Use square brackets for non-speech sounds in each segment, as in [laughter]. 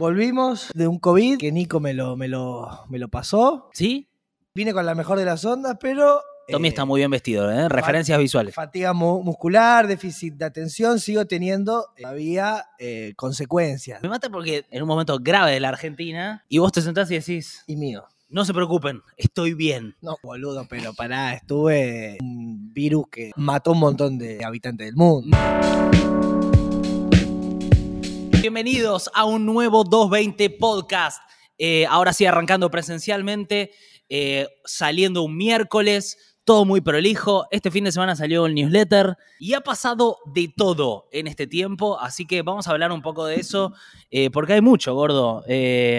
Volvimos de un COVID que Nico me lo, me lo, me lo pasó. ¿Sí? Vine con la mejor de las ondas, pero. Tommy eh, está muy bien vestido, ¿eh? Referencias visuales. Fatiga mu- muscular, déficit de atención, sigo teniendo todavía eh, consecuencias. Me mata porque en un momento grave de la Argentina y vos te sentás y decís, Y mío. no se preocupen, estoy bien. No, boludo, pero pará, estuve un virus que mató un montón de habitantes del mundo. Bienvenidos a un nuevo 220 podcast. Eh, ahora sí, arrancando presencialmente, eh, saliendo un miércoles, todo muy prolijo. Este fin de semana salió el newsletter y ha pasado de todo en este tiempo, así que vamos a hablar un poco de eso, eh, porque hay mucho, gordo.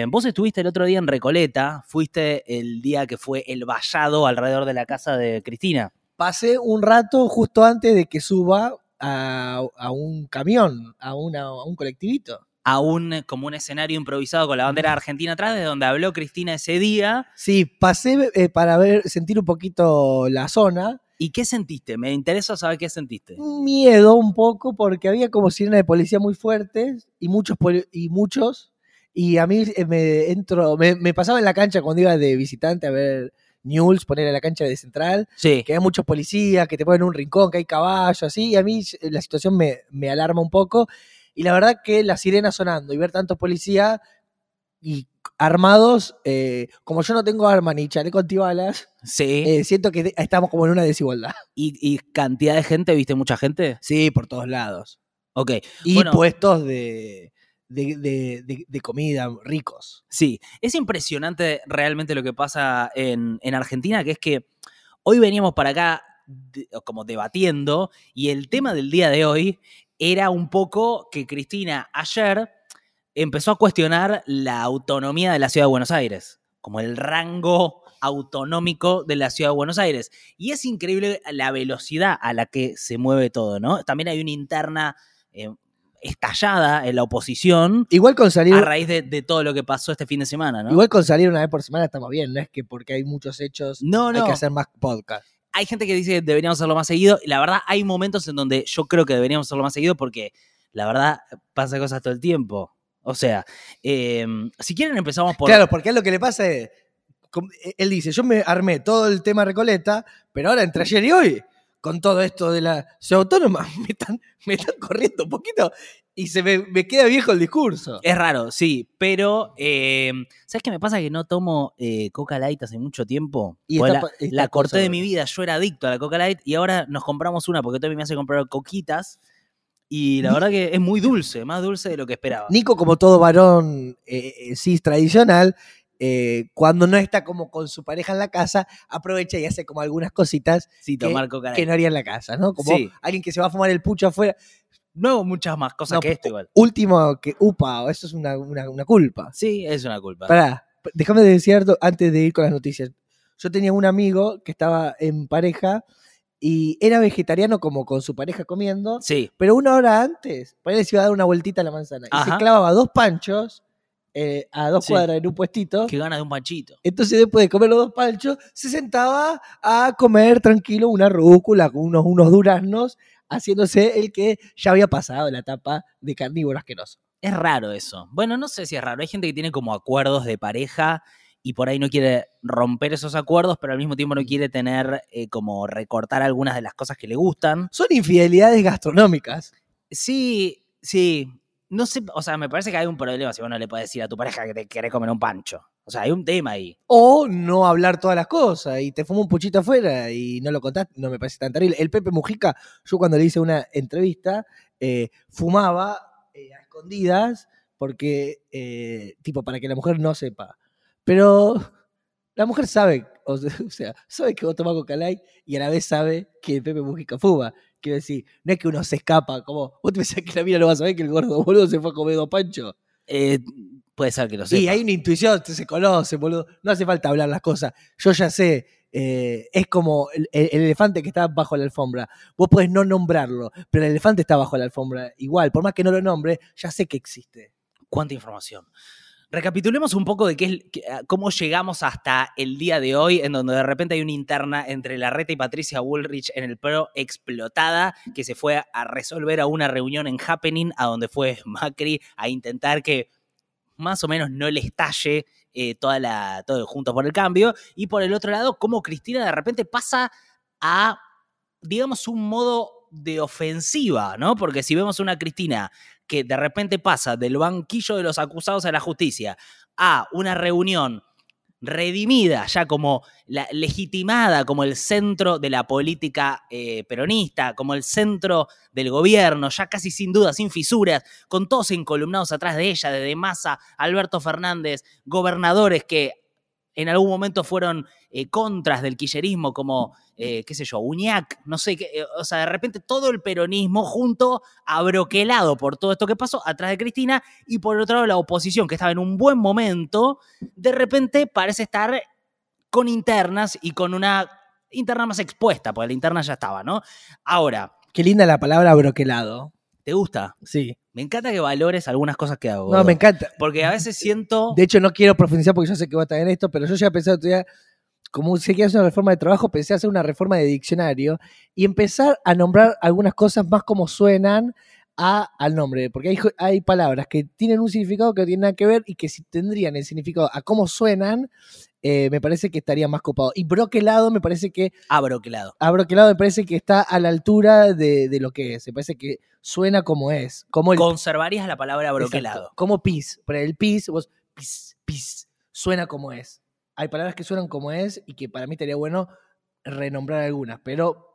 Vos estuviste el otro día en Recoleta, fuiste el día que fue el vallado alrededor de la casa de Cristina. Pasé un rato justo antes de que suba a, a un camión, a, una- a un colectivito. A un, como un escenario improvisado con la bandera argentina atrás, de donde habló Cristina ese día. Sí, pasé eh, para ver, sentir un poquito la zona. ¿Y qué sentiste? Me interesa saber qué sentiste. Miedo un poco porque había como sirenas de policía muy fuertes y muchos y muchos. Y a mí eh, me entro, me, me pasaba en la cancha cuando iba de visitante a ver News, poner en la cancha de central, Sí. que hay muchos policías, que te ponen en un rincón, que hay caballos, así, y a mí eh, la situación me, me alarma un poco. Y la verdad que la sirena sonando y ver tantos policías y armados, eh, como yo no tengo arma ni chaleco antibalas, Sí. eh, siento que estamos como en una desigualdad. ¿Y, y cantidad de gente? ¿Viste mucha gente? Sí, por todos lados. Ok. Y Bueno. puestos de, de, de- de- de comida ricos. Sí. Es impresionante realmente lo que pasa en, en Argentina, que es que hoy veníamos para acá de- como debatiendo y el tema del día de hoy era un poco que Cristina ayer empezó a cuestionar la autonomía de la ciudad de Buenos Aires, como el rango autonómico de la ciudad de Buenos Aires. Y es increíble la velocidad a la que se mueve todo, ¿no? También hay una interna eh, estallada en la oposición Igual con salir, a raíz de, de todo lo que pasó este fin de semana, ¿no? igual con salir una vez por semana estamos bien, no es que porque hay muchos hechos no, hay no. que hacer más podcast. Hay gente que dice que deberíamos hacerlo más seguido. La verdad, hay momentos en donde yo creo que deberíamos hacerlo más seguido porque la verdad pasa cosas todo el tiempo. O sea, eh, si quieren empezamos por... Claro, porque a él lo que le pasa es, com- eh, él dice, yo me armé todo el tema Recoleta, pero ahora entre ayer y hoy, con todo esto de la ciudad autónoma, [laughs] me están, me están corriendo un poquito y se me, me queda viejo el discurso. Es raro, sí, pero eh, ¿sabes qué me pasa? Que no tomo eh, Coca Light hace mucho tiempo. Y esta la, esta la corté de mi vida, yo era adicto a la Coca Light y ahora nos compramos una porque Tommy me hace comprar coquitas y la verdad que es muy dulce, más dulce de lo que esperaba. Nico, como todo varón eh, eh, cis tradicional, eh, cuando no está como con su pareja en la casa, aprovecha y hace como algunas cositas sí, que- que no haría en la casa, ¿no? Como Sí. alguien que se va a fumar el pucho afuera. No muchas más cosas No, que esto igual. Último que, upa, eso es una, una- una culpa. Sí, es una culpa. Pará, déjame decir algo antes de ir con las noticias. Yo tenía un amigo que estaba en pareja y era vegetariano como con su pareja comiendo, Sí, pero una hora antes, él se iba a dar una vueltita a la manzana y se clavaba dos panchos eh, a dos Sí. cuadras en un puestito. que ganas de un panchito. Entonces, después de comer los dos panchos, se sentaba a comer tranquilo una rúcula con unos, unos duraznos, haciéndose el que ya había pasado la etapa de carnívoro asqueroso. Es raro eso. Bueno, no sé si es raro. Hay gente que tiene como acuerdos de pareja y por ahí no quiere romper esos acuerdos, pero al mismo tiempo no quiere tener eh, como recortar algunas de las cosas que le gustan. Son infidelidades gastronómicas. Sí, sí. No sé, o sea, me parece que hay un problema si vos no le puedes decir a tu pareja que te querés comer un pancho. O sea, hay un tema ahí. O no hablar todas las cosas y te fuma un puchito afuera y no lo contaste, no me parece tan terrible. El Pepe Mujica, yo cuando le hice una entrevista, eh, fumaba eh, a escondidas porque, eh, tipo, para que la mujer no sepa. Pero la mujer sabe, o se- [laughs] o sea, sabe que vos tomás coca light y a la vez sabe que Pepe Mujica fuma. Quiero decir, no es que uno se escapa, como vos te pensás que la mira no va a saber que el gordo boludo se fue a comer dos panchos. Eh, puede ser que lo sepa. Sí, hay una intuición, se conoce, boludo. No hace falta hablar las cosas. Yo ya sé, eh, es como el- el elefante que está bajo la alfombra. Vos podés no nombrarlo, pero el elefante está bajo la alfombra. Igual, por más que no lo nombre, ya sé que existe. cuánta información. Recapitulemos un poco de qué es, qué- a- cómo llegamos hasta el día de hoy, en donde de repente hay una interna entre Larreta y Patricia Bullrich en el PRO explotada, que se fue a resolver a una reunión en Happening, a donde fue [laughs] Macri a intentar que más o menos no le estalle eh, toda la, todo junto por el cambio. Y por el otro lado, cómo Cristina de repente pasa a, digamos, un modo de ofensiva, ¿no? Porque si vemos una Cristina que de repente pasa del banquillo de los acusados a la justicia a una reunión redimida, ya como legitimada como el centro de la política eh, peronista, como el centro del gobierno, ya casi sin duda, sin fisuras, con todos encolumnados atrás de ella, desde Massa, Alberto Fernández, gobernadores que en algún momento fueron eh, contras del quillerismo, como, eh, qué sé yo, Uñac, no sé, qué, eh, o sea, de repente todo el peronismo junto, abroquelado por todo esto que pasó, atrás de Cristina, y por otro lado la oposición, que estaba en un buen momento, de repente parece estar con internas y con una interna más expuesta, porque la interna ya estaba, ¿no? Ahora. Qué linda la palabra abroquelado. ¿Te gusta? Sí. Me encanta que valores algunas cosas que hago. No, me encanta. Porque a veces siento. De hecho, no quiero profundizar porque yo sé que va a estar en esto, pero yo ya pensé otro día, como sé que hacer una reforma de trabajo, pensé hacer una reforma de diccionario y empezar a nombrar algunas cosas más como suenan a, al nombre. Porque hay, hay palabras que tienen un significado que no tienen nada que ver y que si tendrían el significado a cómo suenan, eh, me parece que estaría más copado. Y broquelado me parece que. Abroquelado. Abroquelado me parece que está a la altura de, de, lo que es. Me parece que suena como es. Como el, Conservarías la palabra abroquelado. Exacto, como pis. Pero el pis, vos, pis, pis, suena como es. Hay palabras que suenan como es y que para mí estaría bueno renombrar algunas, pero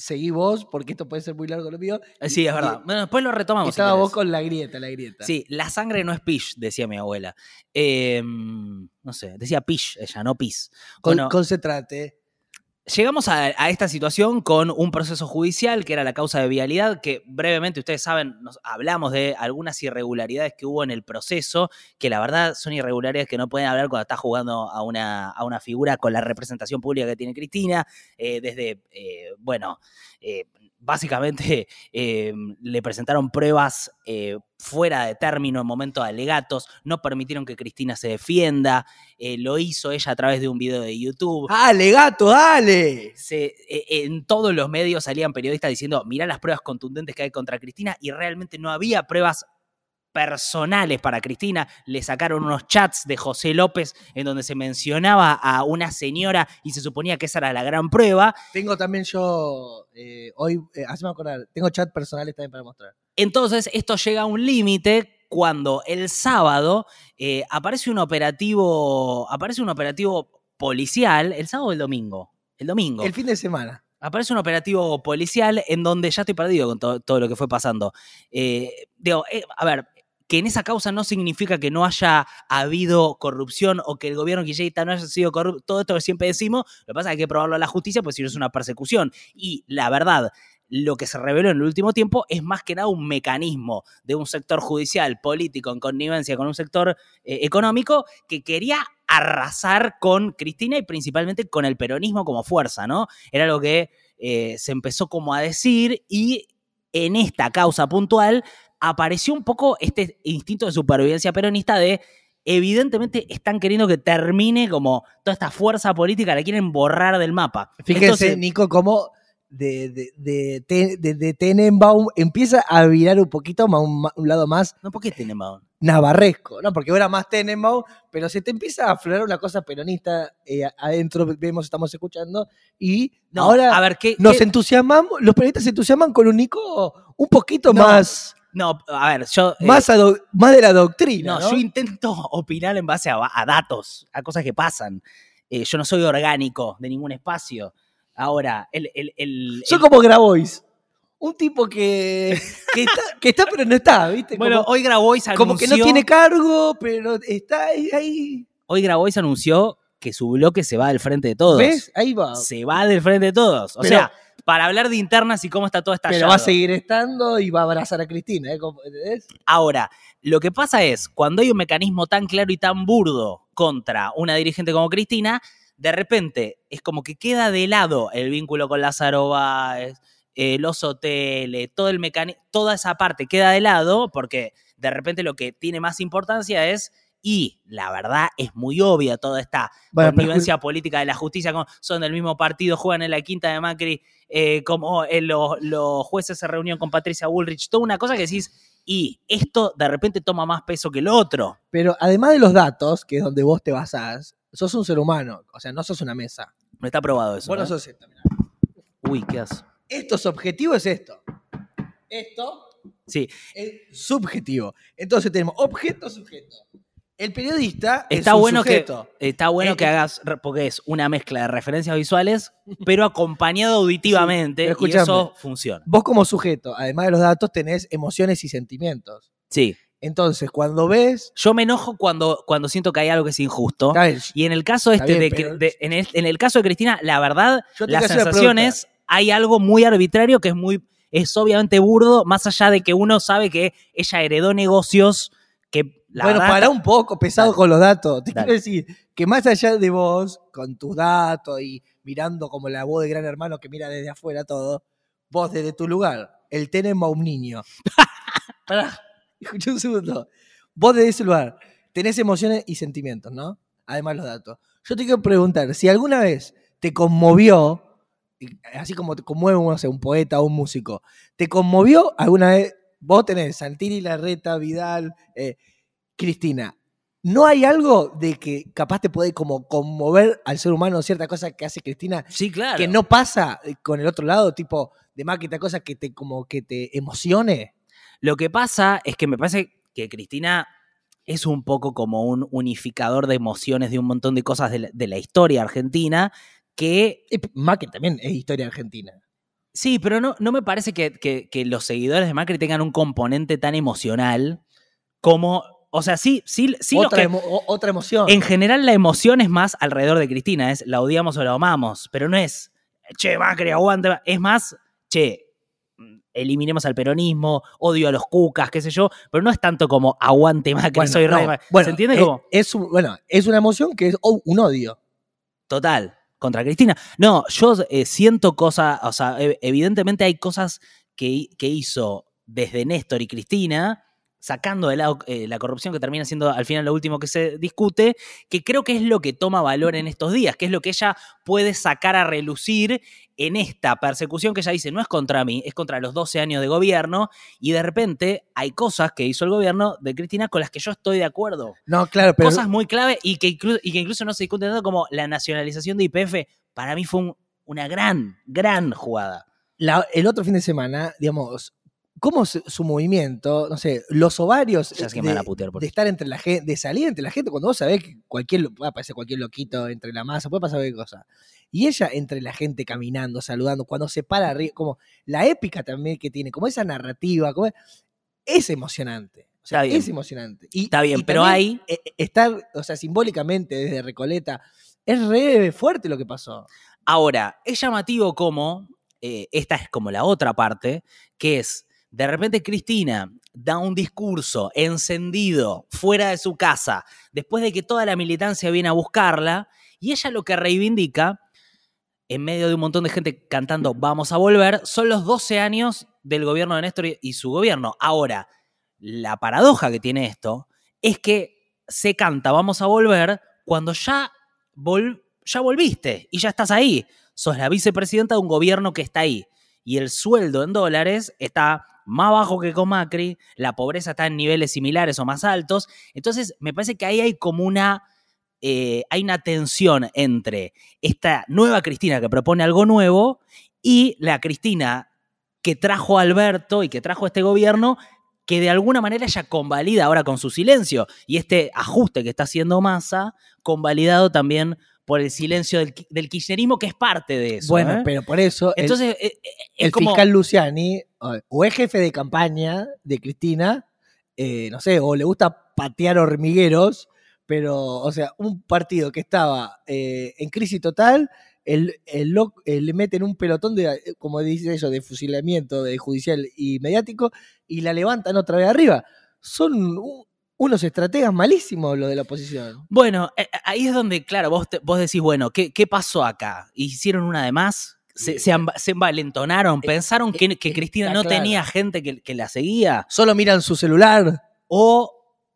seguí vos, porque esto puede ser muy largo lo mío. Sí, es verdad. bueno, después lo retomamos. Estaba vos con la grieta, la grieta. Sí, la sangre no es pish, decía mi abuela. Eh, no sé, decía pish ella, no pis. Con, bueno, concentrate. Llegamos a, esta situación con un proceso judicial que era la causa de vialidad, que brevemente ustedes saben, nos hablamos de algunas irregularidades que hubo en el proceso, que la verdad son irregularidades que no pueden hablar cuando está jugando a una, a una figura con la representación pública que tiene Cristina, eh, desde, eh, bueno, eh, básicamente [laughs] eh, le presentaron pruebas eh, fuera de término en momentos alegatos, no permitieron que Cristina se defienda, eh, lo hizo ella a través de un video de YouTube. ¡Ah, alegato, dale! Se, en todos los medios salían periodistas diciendo, mirá las pruebas contundentes que hay contra Cristina y realmente no había pruebas personales para Cristina. Le sacaron unos chats de José López en donde se mencionaba a una señora y se suponía que esa era la gran prueba. Tengo también yo, eh, hoy, eh, hazme acordar, tengo chats personales también para mostrar. Entonces, esto llega a un límite cuando el sábado eh, aparece un operativo, aparece un operativo policial, el sábado o el domingo. El domingo. El fin de semana. Aparece un operativo policial en donde ya estoy perdido con to todo lo que fue pasando. Eh, digo, eh, a ver, que en esa causa no significa que no haya habido corrupción o que el gobierno kirchnerista no haya sido corrupto, todo esto que siempre decimos, lo que pasa es que hay que probarlo a la justicia, pues si no es una persecución. Y la verdad, lo que se reveló en el último tiempo es más que nada un mecanismo de un sector judicial, político, en connivencia con un sector eh, económico, que quería arrasar con Cristina y principalmente con el peronismo como fuerza, ¿no? Era lo que eh, se empezó como a decir y en esta causa puntual apareció un poco este instinto de supervivencia peronista de evidentemente están queriendo que termine como toda esta fuerza política, la quieren borrar del mapa. Fíjense, Entonces, Nico, cómo de, de, de, de, Tenenbaum empieza a virar un poquito más un, un lado más. No, ¿por qué Tenenbaum? Navarresco, ¿no? Porque ahora más Tenenbaum, pero se te empieza a aflorar una cosa peronista eh, adentro, vemos, estamos escuchando, y No, ahora a ver, ¿qué, nos qué- entusiasmamos, los peronistas se entusiasman con un Nico un poquito No, más, No, a ver, yo. eh, más, de la doctrina. no, No, yo intento [laughs] opinar en base a, a datos, a cosas que pasan. Eh, yo no soy orgánico de ningún espacio. Ahora, el. el, el- Soy el- como Grabois. Un tipo que, que, está, que está, pero no está, ¿viste? bueno, como, hoy Grabois anunció. como que no tiene cargo, pero está ahí. ahí. Hoy Grabois anunció que su bloque se va del frente de todos. ¿Ves? Ahí va. Se va del frente de todos. O Pero- sea, para hablar de internas y cómo está todo estallado. Pero va a seguir estando y va a abrazar a Cristina, ¿eh? Ahora, lo que pasa es, cuando hay un mecanismo tan claro y tan burdo contra una dirigente como Cristina, de repente es como que queda de lado el vínculo con Lázaro Báez, eh, los hoteles, todo el mecanismo, toda esa parte queda de lado porque de repente lo que tiene más importancia es, y la verdad es muy obvia toda esta Bueno, pero- connivencia política de la justicia, son del mismo partido, juegan en la quinta de Macri, eh, como eh, los, los jueces se reunieron con Patricia Bullrich, toda una cosa que decís, y esto de repente toma más peso que el otro. Pero además de los datos, que es donde vos te basás, sos un ser humano, o sea, no sos una mesa. No está probado eso. Vos no ¿eh? sos esto. mirá. Uy, ¿qué haces? Esto es objetivo, es esto. Esto Sí, es subjetivo. Entonces tenemos objeto, sujeto. El periodista está es un bueno, que, sujeto. está bueno Eh, que eh, hagas, porque es una mezcla de referencias visuales, pero acompañado auditivamente, pero y eso funciona. Vos como sujeto, además de los datos, tenés emociones y sentimientos. Sí. Entonces, cuando ves... Yo me enojo cuando, cuando siento que hay algo que es injusto. Y en el caso este bien, de, pero- de- en, el, en el caso de Cristina, la verdad, las sensaciones, hay algo muy arbitrario que es muy, es obviamente burdo, más allá de que uno sabe que ella heredó negocios que la bueno, para un poco, pesado Dale. con los datos. Te Dale. quiero decir que más allá de vos, con tus datos y mirando como la voz de gran hermano que mira desde afuera todo, vos desde tu lugar, el tenemos a un niño. [laughs] Pará, escucha un segundo. Vos desde ese lugar tenés emociones y sentimientos, ¿no? Además los datos. Yo te quiero preguntar, si alguna vez te conmovió, así como te conmueve no sé, un poeta o un músico, ¿te conmovió alguna vez? Vos tenés Santini, Larreta, Vidal, eh, Cristina. ¿No hay algo de que capaz te puede como conmover al ser humano cierta cosa que hace Cristina Sí, claro. que no pasa eh, con el otro lado, tipo de máquina, cosa que te como que te emocione? Lo que pasa es que me parece que Cristina es un poco como un unificador de emociones de un montón de cosas de la, de la historia argentina que Macri también es historia argentina. sí, pero no, no me parece que, que- que los seguidores de Macri tengan un componente tan emocional como, o sea, sí, sí, sí otra, que- emo- otra emoción. en general la emoción es más alrededor de Cristina, es la odiamos o la amamos, pero no es, che, Macri, aguante, es más, che, eliminemos al peronismo, odio a los cucas, qué sé yo, pero no es tanto como aguante Macri, Bueno, soy no, bueno, ¿Se entiende eh? Es, un- bueno, es una emoción que es un odio. Total, contra Cristina. No, yo eh, siento cosas, o sea, ev- evidentemente hay cosas que, que hizo desde Néstor y Cristina, sacando de lado eh, la corrupción que termina siendo al final lo último que se discute, que creo que es lo que toma valor en estos días, que es lo que ella puede sacar a relucir en esta persecución que ella dice, no es contra mí, es contra los 12 años de gobierno, y de repente hay cosas que hizo el gobierno de Cristina con las que yo estoy de acuerdo No, claro, pero cosas muy clave y que, inclu- y que incluso no se discuten tanto como la nacionalización de IPF, para mí fue un- una gran, gran jugada. la- el otro fin de semana, digamos, ¿cómo se- su movimiento, no sé, los ovarios Ya sé que de, me van a putear por de estar entre la gente, de salir entre la gente, cuando vos sabés que cualquier, puede aparecer cualquier loquito entre la masa, puede pasar cualquier cosa. Y ella entre la gente caminando, saludando, cuando se para arriba, como la épica también que tiene, como esa narrativa, como es, es emocionante. O sea, es emocionante. Y, Está bien, y pero hay- eh, eh, Estar, o sea, simbólicamente desde Recoleta, es re fuerte lo que pasó. Ahora, es llamativo como, eh, esta es como la otra parte, que es, de repente Cristina da un discurso encendido fuera de su casa, después de que toda la militancia viene a buscarla, y ella lo que reivindica, en medio de un montón de gente cantando Vamos a volver, son los 12 años del gobierno de Néstor y- su gobierno. Ahora, la paradoja que tiene esto es que se canta Vamos a volver cuando ya, vol- ya volviste y ya estás ahí. Sos la vicepresidenta de un gobierno que está ahí. Y el sueldo en dólares está más bajo que con Macri, la pobreza está en niveles similares o más altos. Entonces, me parece que ahí hay como una, eh, hay una tensión entre esta nueva Cristina que propone algo nuevo y la Cristina que trajo Alberto y que trajo este gobierno que de alguna manera ella convalida ahora con su silencio y este ajuste que está haciendo Massa, convalidado también por el silencio del, del kirchnerismo, que es parte de eso. bueno, ¿eh? pero por eso el- Entonces, eh, eh, el como- fiscal Luciani, o, es jefe de campaña de Cristina, eh, no sé, o le gusta patear hormigueros, pero, o sea, un partido que estaba eh, en crisis total, el, el lo- le meten un pelotón de, como dice eso, de fusilamiento de judicial y mediático, y la levantan otra vez arriba. Son u- unos estrategas malísimos los de la oposición. Bueno, eh, ahí es donde, claro, vos, te- vos decís, bueno, ¿qué, qué pasó acá? ¿Hicieron una de más? ¿Se, se, se envalentonaron? ¿Pensaron que, que eh, Cristina no claro. tenía gente que, que la seguía? Solo miran su celular. O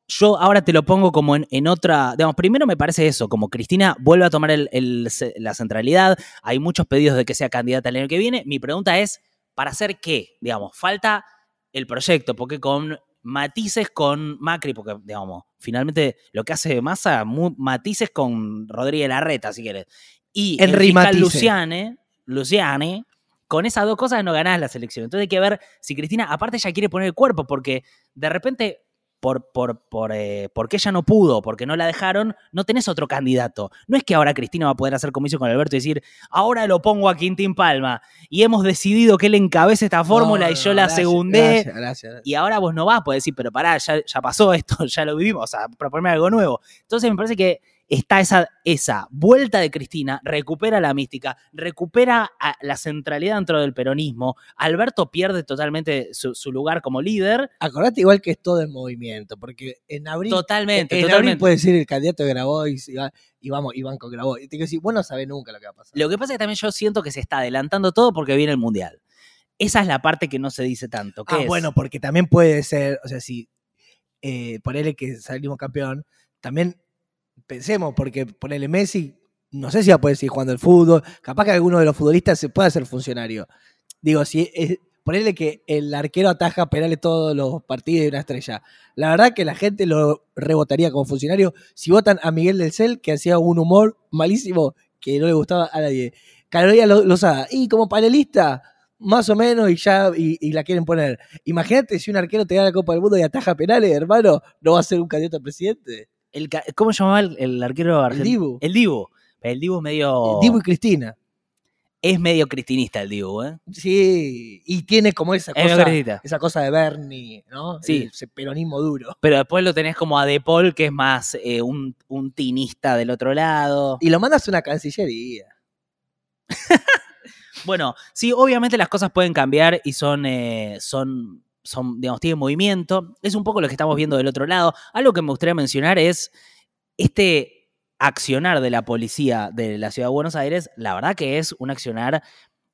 yo ahora te lo pongo como en, en otra. Digamos, primero me parece eso, como Cristina vuelve a tomar el- el la centralidad. Hay muchos pedidos de que sea candidata el año que viene. Mi pregunta es: ¿para hacer qué? Digamos, falta el proyecto, porque con matices con Macri, porque, digamos, finalmente lo que hace Massa, matices con Rodríguez Larreta, si quieres. Y el fiscal Matice. Luciane, Luciane, con esas dos cosas no ganás la selección. Entonces hay que ver si Cristina, aparte ella quiere poner el cuerpo, porque de repente, por, por, por, eh, porque ella no pudo, porque no la dejaron, no tenés otro candidato. No es que ahora Cristina va a poder hacer comisión con Alberto y decir, ahora lo pongo a Quintín Palma, y hemos decidido que él encabece esta fórmula No, y yo no, la gracias, segundé. Gracias, gracias, gracias. Y ahora vos no vas a poder decir, pero pará, ya, ya pasó esto, [laughs] ya lo vivimos, o sea, proponerme algo nuevo. Entonces me parece que está esa, esa vuelta de Cristina, recupera la mística, recupera a- la centralidad dentro del peronismo. Alberto pierde totalmente su, su lugar como líder. Acordate igual que es todo en movimiento, porque en abril, Totalmente, en abril totalmente. puede ser el candidato de Grabois y, va- y vamos, y van con Grabois. Y te quiero decir, vos no sabés nunca lo que va a pasar. Lo que pasa es que también yo siento que se está adelantando todo porque viene el Mundial. Esa es la parte que no se dice tanto. Ah, es- bueno, porque también puede ser, o sea, si eh, ponerle que salimos campeón, también pensemos, porque ponerle Messi, no sé si va a poder seguir jugando el fútbol, capaz que alguno de los futbolistas se pueda hacer funcionario. Digo, si es, ponerle que el arquero ataja penales todos los partidos de una estrella. La verdad que la gente lo rebotaría como funcionario si votan a Miguel del Cel, que hacía un humor malísimo que no le gustaba a nadie. Caloría Lozada, y como panelista, más o menos, y ya, y, y la quieren poner. Imagínate si un arquero te gana la Copa del Mundo y ataja penales, hermano, no va a ser un candidato a presidente. El ¿Cómo se llamaba el, el arquero argentino? Dibu. El Dibu. El Dibu es medio. Dibu y Cristina. Es medio cristinista el Dibu, ¿eh? Sí, y tiene como esa Es cosa, esa cosa de Bernie, ¿no? Sí. Ese peronismo duro. Pero después lo tenés como a De Paul, que es más eh, un, un tinista del otro lado. Y lo mandas a una cancillería. [laughs] Bueno, sí, obviamente las cosas pueden cambiar y son, eh, son, son, digamos, tienen movimiento. Es un poco lo que estamos viendo del otro lado. Algo que me gustaría mencionar es este accionar de la policía de la ciudad de Buenos Aires. La verdad que es un accionar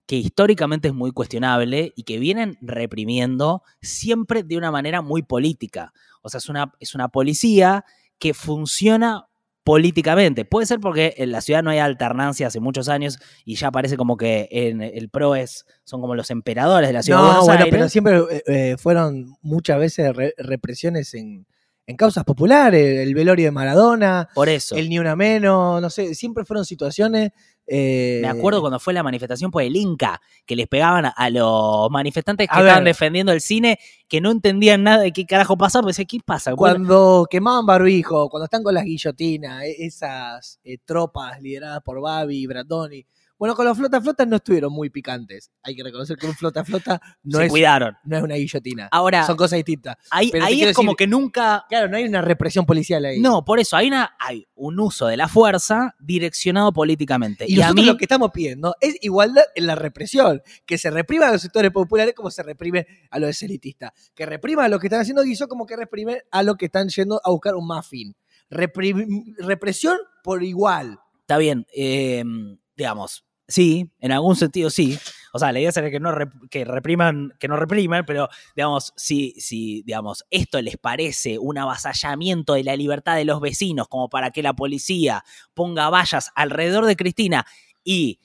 que históricamente es muy cuestionable y que vienen reprimiendo siempre de una manera muy política. O sea, es una, es una policía que funciona políticamente. Puede ser porque en la ciudad no hay alternancia hace muchos años y ya parece como que en el PRO es, son como los emperadores de la ciudad de No, Buenos bueno, Aires. pero siempre eh, eh, fueron muchas veces re- represiones en, en causas populares, el velorio de Maradona, Por eso. el ni una menos, no sé, siempre fueron situaciones. Eh, Me acuerdo cuando fue la manifestación por el Inca, que les pegaban a- los manifestantes que estaban ver. defendiendo el cine, que no entendían nada de qué carajo pasaba, pues ¿qué pasa? Cuando quemaban barbijo, cuando están con las guillotinas, e- esas eh, tropas lideradas por Babi y Brandoni. Bueno, con los flota flotas no estuvieron muy picantes. Hay que reconocer que un flota flota no, se es, cuidaron. no es una guillotina. Ahora, Son cosas distintas. ahí, pero te ahí quiero es como decir- que nunca... Claro, no hay una represión policial ahí. No, por eso hay, una, hay un uso de la fuerza direccionado políticamente. Y, Y, a nosotros mí, lo que estamos pidiendo es igualdad en la represión. Que se reprima a los sectores populares como se reprime a los elitistas. Que reprima a los que están haciendo guiso como que reprime a los que están yendo a buscar un muffin. Reprim- represión por igual. está bien, eh, digamos, sí, en algún sentido sí. O sea, la idea sería que no que repriman, que no repriman, pero digamos, si, si digamos, esto les parece un avasallamiento de la libertad de los vecinos, como para que la policía ponga vallas alrededor de Cristina y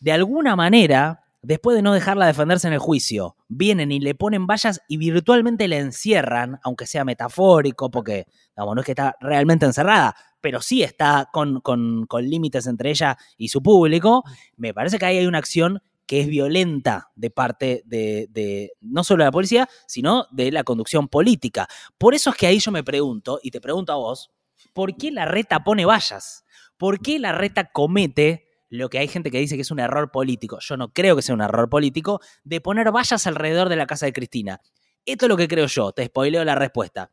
de alguna manera, después de no dejarla defenderse en el juicio, vienen y le ponen vallas y virtualmente la encierran, aunque sea metafórico, porque digamos, no es que está realmente encerrada, pero sí está con, con- con límites entre ella y su público, me parece que ahí hay una acción que es violenta de parte de, de no solo de la policía, sino de la conducción política. Por eso es que ahí yo me pregunto, y te pregunto a vos, ¿por qué la reta pone vallas? ¿Por qué la reta comete lo que hay gente que dice que es un error político? Yo no creo que sea un error político de poner vallas alrededor de la casa de Cristina. Esto es lo que creo yo, te spoileo la respuesta.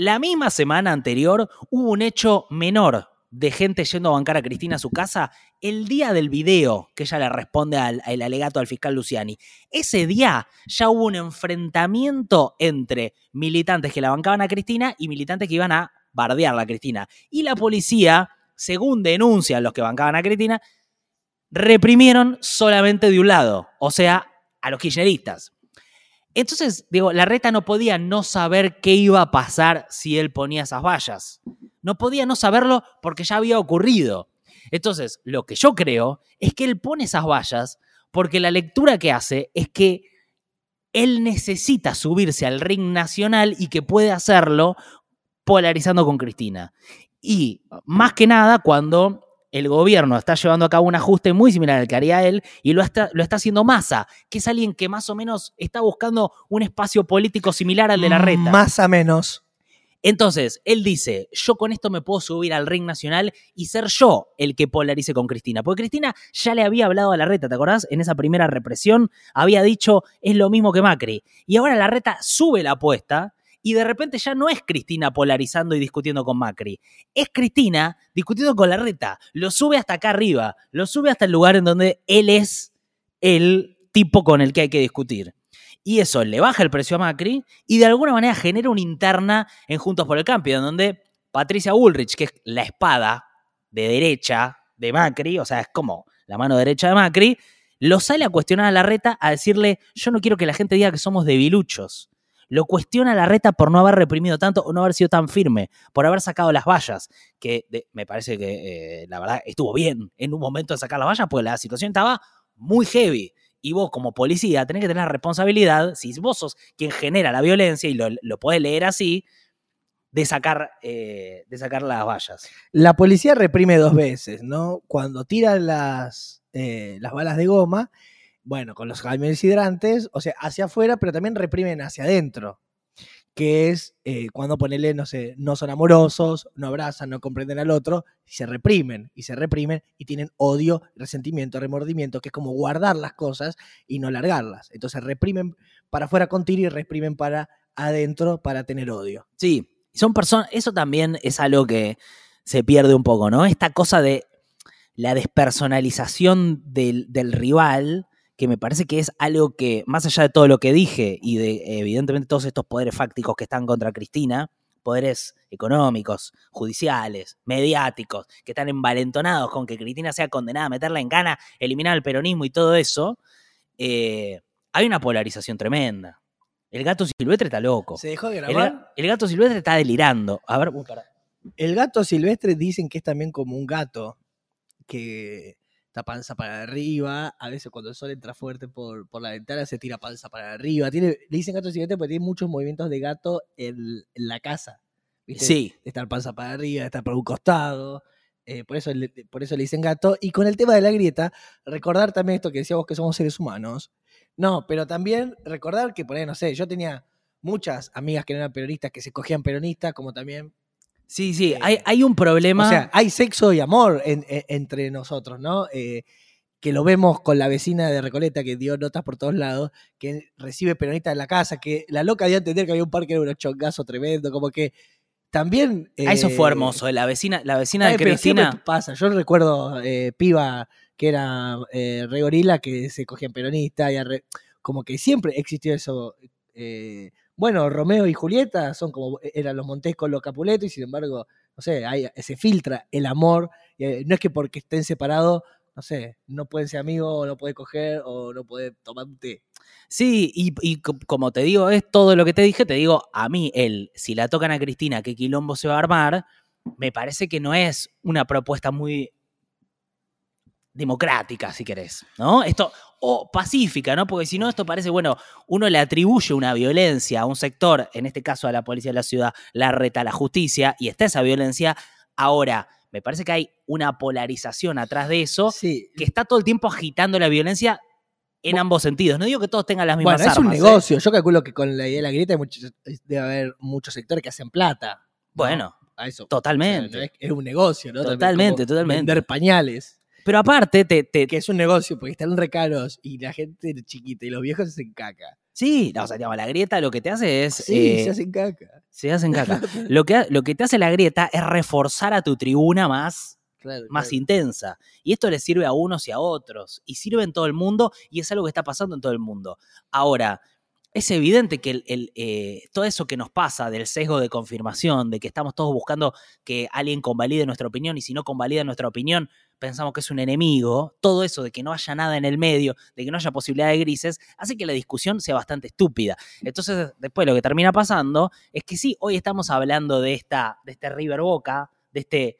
La misma semana anterior hubo un hecho menor de gente yendo a bancar a Cristina a su casa el día del video que ella le responde al, al alegato al fiscal Luciani. Ese día ya hubo un enfrentamiento entre militantes que la bancaban a Cristina y militantes que iban a bardearla a Cristina. Y la policía, según denuncian los que bancaban a Cristina, reprimieron solamente de un lado, o sea, a los kirchneristas. Entonces, digo, la reta no podía no saber qué iba a pasar si él ponía esas vallas. No podía no saberlo porque ya había ocurrido. Entonces, lo que yo creo es que él pone esas vallas porque la lectura que hace es que él necesita subirse al ring nacional y que puede hacerlo polarizando con Cristina. Y más que nada cuando el gobierno está llevando a cabo un ajuste muy similar al que haría él y lo está, lo está haciendo Massa, que es alguien que más o menos está buscando un espacio político similar al de la reta. Más a menos. Entonces, él dice, yo con esto me puedo subir al ring nacional y ser yo el que polarice con Cristina. Porque Cristina ya le había hablado a la reta, ¿te acordás? En esa primera represión había dicho, es lo mismo que Macri. Y ahora la reta sube la apuesta y de repente ya no es Cristina polarizando y discutiendo con Macri. Es Cristina discutiendo con la reta. Lo sube hasta acá arriba. Lo sube hasta el lugar en donde él es el tipo con el que hay que discutir y eso le baja el precio a Macri y de alguna manera genera una interna en Juntos por el Cambio, en donde Patricia Bullrich, que es la espada de derecha de Macri, o sea, es como la mano derecha de Macri, lo sale a cuestionar a la reta a decirle, yo no quiero que la gente diga que somos debiluchos. Lo cuestiona la reta por no haber reprimido tanto o no haber sido tan firme, por haber sacado las vallas, que me parece que eh, la verdad estuvo bien en un momento de sacar las vallas, pues la situación estaba muy heavy y vos como policía tenés que tener la responsabilidad, si vos sos quien genera la violencia y lo, lo podés leer así, de sacar, eh, de sacar las vallas. La policía reprime dos veces, ¿no? Cuando tira las, eh, las balas de goma, bueno, con los camiones hidrantes, o sea, hacia afuera, pero también reprimen hacia adentro que es eh, cuando ponele, no sé, no son amorosos, no abrazan, no comprenden al otro, y se reprimen, y se reprimen, y tienen odio, resentimiento, remordimiento, que es como guardar las cosas y no largarlas. Entonces reprimen para afuera con tiro y reprimen para adentro para tener odio. Sí, son personas, eso también es algo que se pierde un poco, ¿no? Esta cosa de la despersonalización del, del rival que me parece que es algo que, más allá de todo lo que dije y de evidentemente todos estos poderes fácticos que están contra Cristina, poderes económicos, judiciales, mediáticos, que están envalentonados con que Cristina sea condenada a meterla en gana, eliminar el peronismo y todo eso, eh, hay una polarización tremenda. El gato silvestre está loco. ¿Se dejó de grabar? El, gato silvestre está delirando. A ver, El gato silvestre dicen que es también como un gato que panza para arriba, a veces cuando el sol entra fuerte por, por la ventana se tira panza para arriba. Tiene, le dicen gato siguiente porque tiene muchos movimientos de gato en, la casa. ¿viste? Sí. De estar panza para arriba, de estar por un costado. Eh, por, eso, por eso le dicen gato. Y con el tema de la grieta, recordar también esto que decíamos que somos seres humanos. No, pero también recordar que, por ahí, no sé, yo tenía muchas amigas que no eran peronistas que se cogían peronistas, como también Sí, sí, hay, eh, hay, un problema. O sea, hay sexo y amor entre nosotros, ¿no? Eh, que lo vemos con la vecina de Recoleta que dio notas por todos lados, que recibe peronistas en la casa, que la loca dio a entender que había un parque de unos chongazos tremendo, como que también... Ah, eso fue eh, hermoso, la vecina, la vecina de Cristina... pasa, yo recuerdo piba que era re gorila que se cogían peronistas, y como que siempre existió eso bueno, Romeo y Julieta son como, e, eran los Montés con los Capuletos y sin embargo, no sé, hay, se filtra el amor, eh, no es que porque estén separados, no sé, no pueden ser amigos, o no pueden coger, o no pueden tomar un té. Sí, y, como te digo, es todo lo que te dije, te digo, a mí, él, si la tocan a Cristina, qué quilombo se va a armar, me parece que no es una propuesta muy democrática, si querés, ¿no? Esto, o pacífica, ¿no? Porque si no, esto parece, bueno, uno le atribuye una violencia a un sector, en este caso a la policía de la ciudad, la reta a la justicia, y está esa violencia. Ahora, me parece que hay una polarización atrás de eso que está todo el tiempo agitando la violencia en ambos sentidos. No digo que todos tengan las mismas bueno, es un ¿eh? negocio. Yo calculo que con la idea de la grieta debe haber muchos sectores que hacen plata. Bueno, a eso. totalmente. es, un negocio, ¿no? Totalmente, totalmente. Vender pañales. Pero aparte, te, que es un negocio porque están recaros y la gente chiquita y los viejos se hacen caca. Sí, o sea, la grieta lo que te hace es. Sí, se eh, hacen caca. Se hacen caca. [laughs] lo, que, lo que te hace la grieta es reforzar a tu tribuna más, más intensa. Y esto le sirve a unos y a otros. Y sirve en todo el mundo y es algo que está pasando en todo el mundo. Ahora, es evidente que eh, todo eso que nos pasa del sesgo de confirmación, de que estamos todos buscando que alguien convalide nuestra opinión y si no convalida nuestra opinión, pensamos que es un enemigo, todo eso de que no haya nada en el medio, de que no haya posibilidad de grises, hace que la discusión sea bastante estúpida. Entonces, después lo que termina pasando es que sí, hoy estamos hablando de, esta, de este River Boca, de este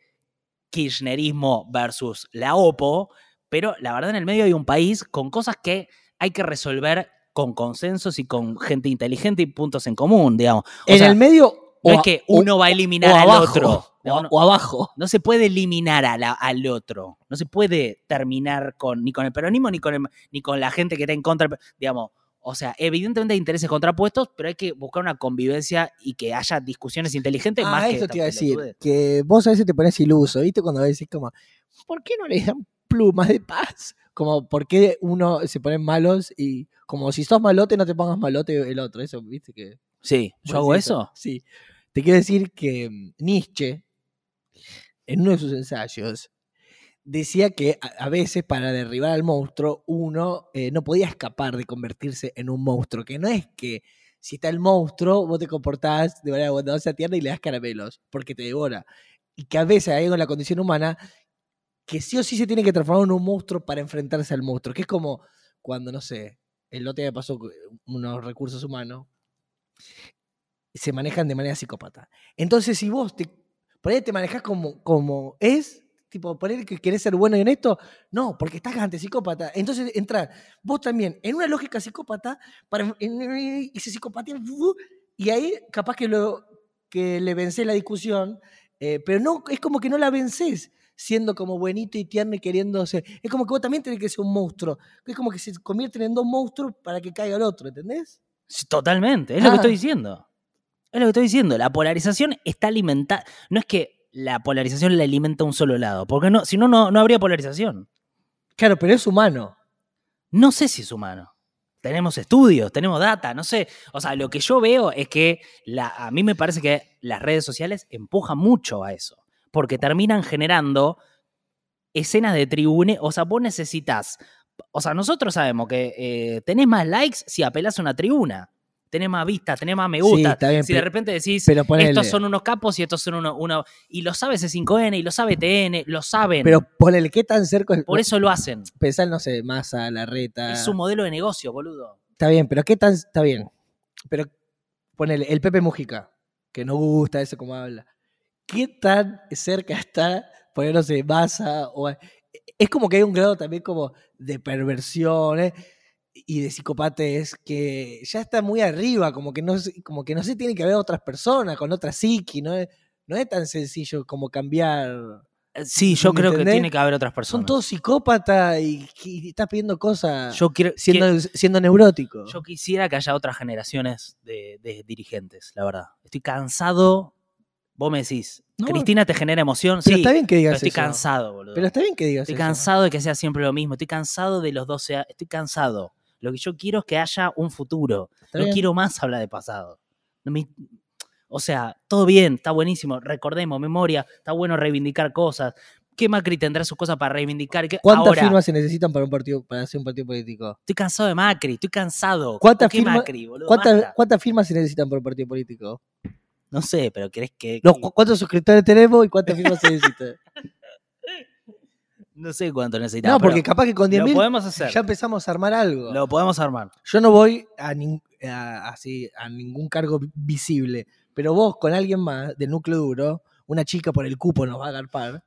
kirchnerismo versus la OPO, pero la verdad en el medio hay un país con cosas que hay que resolver con consensos y con gente inteligente y puntos en común, digamos. O en sea, el medio. no o es que o- uno va a eliminar al abajo, otro. [laughs] O, No, no. o abajo. No se puede eliminar a la- al otro. No se puede terminar con ni con el peronismo ni con, el- ni con la gente que está en contra. Digamos, o sea, evidentemente hay intereses contrapuestos, pero hay que buscar una convivencia y que haya discusiones inteligentes más Ah, que eso te iba a decir. Que vos a veces te pones iluso, ¿viste? Cuando decís como, ¿por qué no le dan plumas de paz? Como, ¿por qué uno se ponen malos y como si sos malote no te pongas malote el otro? Eso, ¿viste? Que Sí, ¿yo hago decís eso? Sí. Te quiero decir que mm, Nietzsche, en uno de sus ensayos, decía que a, veces para derribar al monstruo uno eh, no podía escapar de convertirse en un monstruo, que no es que si está el monstruo vos te comportás de manera bondadosa tierna y le das caramelos, porque te devora. Y que a veces hay algo en la condición humana que sí o sí se tiene que transformar en un monstruo para enfrentarse al monstruo, que es como cuando, no sé, el otro día pasó unos recursos humanos, se manejan de manera psicópata. Entonces, si vos te, por ahí te manejás como, como es, tipo, poner que querés ser bueno y honesto, no, porque estás ante psicópata. Entonces, entrar vos también en una lógica psicópata para en- y se psicopatía, y ahí capaz que, lo, que le vencés la discusión, eh, pero no, es como que no la vencés siendo como buenito y tierno y queriéndose. Es como que vos también tenés que ser un monstruo. Es como que se convierten en dos monstruos para que caiga el otro, ¿entendés? Sí, Totalmente, es lo que Ah. estoy diciendo. Es lo que estoy diciendo. La polarización está alimentada. No es que la polarización la alimenta un solo lado, porque no, si no, no no habría polarización. Claro, pero es humano. No sé si es humano. Tenemos estudios, tenemos data, no sé. O sea, lo que yo veo es que la, a mí me parece que las redes sociales empujan mucho a eso, porque terminan generando escenas de tribune. O sea, vos necesitas. O sea, nosotros sabemos que eh, tenés más likes si apelás a una tribuna. Tenés más vistas, tenés más me Sí, gusta. está bien, si de repente decís, pero ponele. estos son unos capos y estos son unos. Uno, y lo sabe C5N y lo sabe TN, lo saben. Pero ponele, ¿qué tan cerca? por eso lo hacen. Pensar, no sé, más a la reta. Es su modelo de negocio, boludo. Está bien, pero ¿qué tan. Está bien. Pero ponele, el Pepe Mujica, que no gusta eso como habla. ¿Qué tan cerca está poniéndose masa? O, es como que hay un grado también como de perversión ¿eh? Y de psicopatez que ya está muy arriba, como que no, como que no se tiene que ver otras personas, con otra psiqui, no es, no es tan sencillo como cambiar. Eh, Sí, yo ¿Me creo que tiene que haber otras personas. Son todos psicópatas y, y estás pidiendo cosas yo, quiero, siendo, que- siendo neurótico. yo quisiera que haya otras generaciones de, de dirigentes, la verdad. Estoy cansado. Vos me decís, No, Cristina te genera emoción. pero sí, está bien que pero digas estoy eso. cansado, boludo. Pero está bien que digas estoy eso. cansado de que sea siempre lo mismo. Estoy cansado de los 12 años. Estoy cansado. Lo que yo quiero es que haya un futuro. Está no bien. quiero más hablar de pasado. No me- o sea, todo bien, está buenísimo. Recordemos, memoria, está bueno reivindicar cosas. ¿Qué Macri tendrá sus cosas para reivindicar? ¿Qué- ¿Cuántas Ahora, firmas se necesitan para un partido para hacer un partido político? Estoy cansado de Macri, estoy cansado. ¿Cuántas ¿Qué firma- Macri? ¿Cuántas, cuántas firmas se necesitan para un partido político? No sé, pero ¿querés que.? No, ¿cu- ¿Cuántos suscriptores tenemos y cuántas firmas se necesitan? [laughs] No sé cuánto necesitamos. no, porque capaz que con lo 10.000 podemos hacer. ya empezamos a armar algo. Lo podemos armar. Yo no voy a, nin- a- así, a ningún cargo visible, pero vos con alguien más del núcleo duro, una chica por el cupo nos va a agarpar.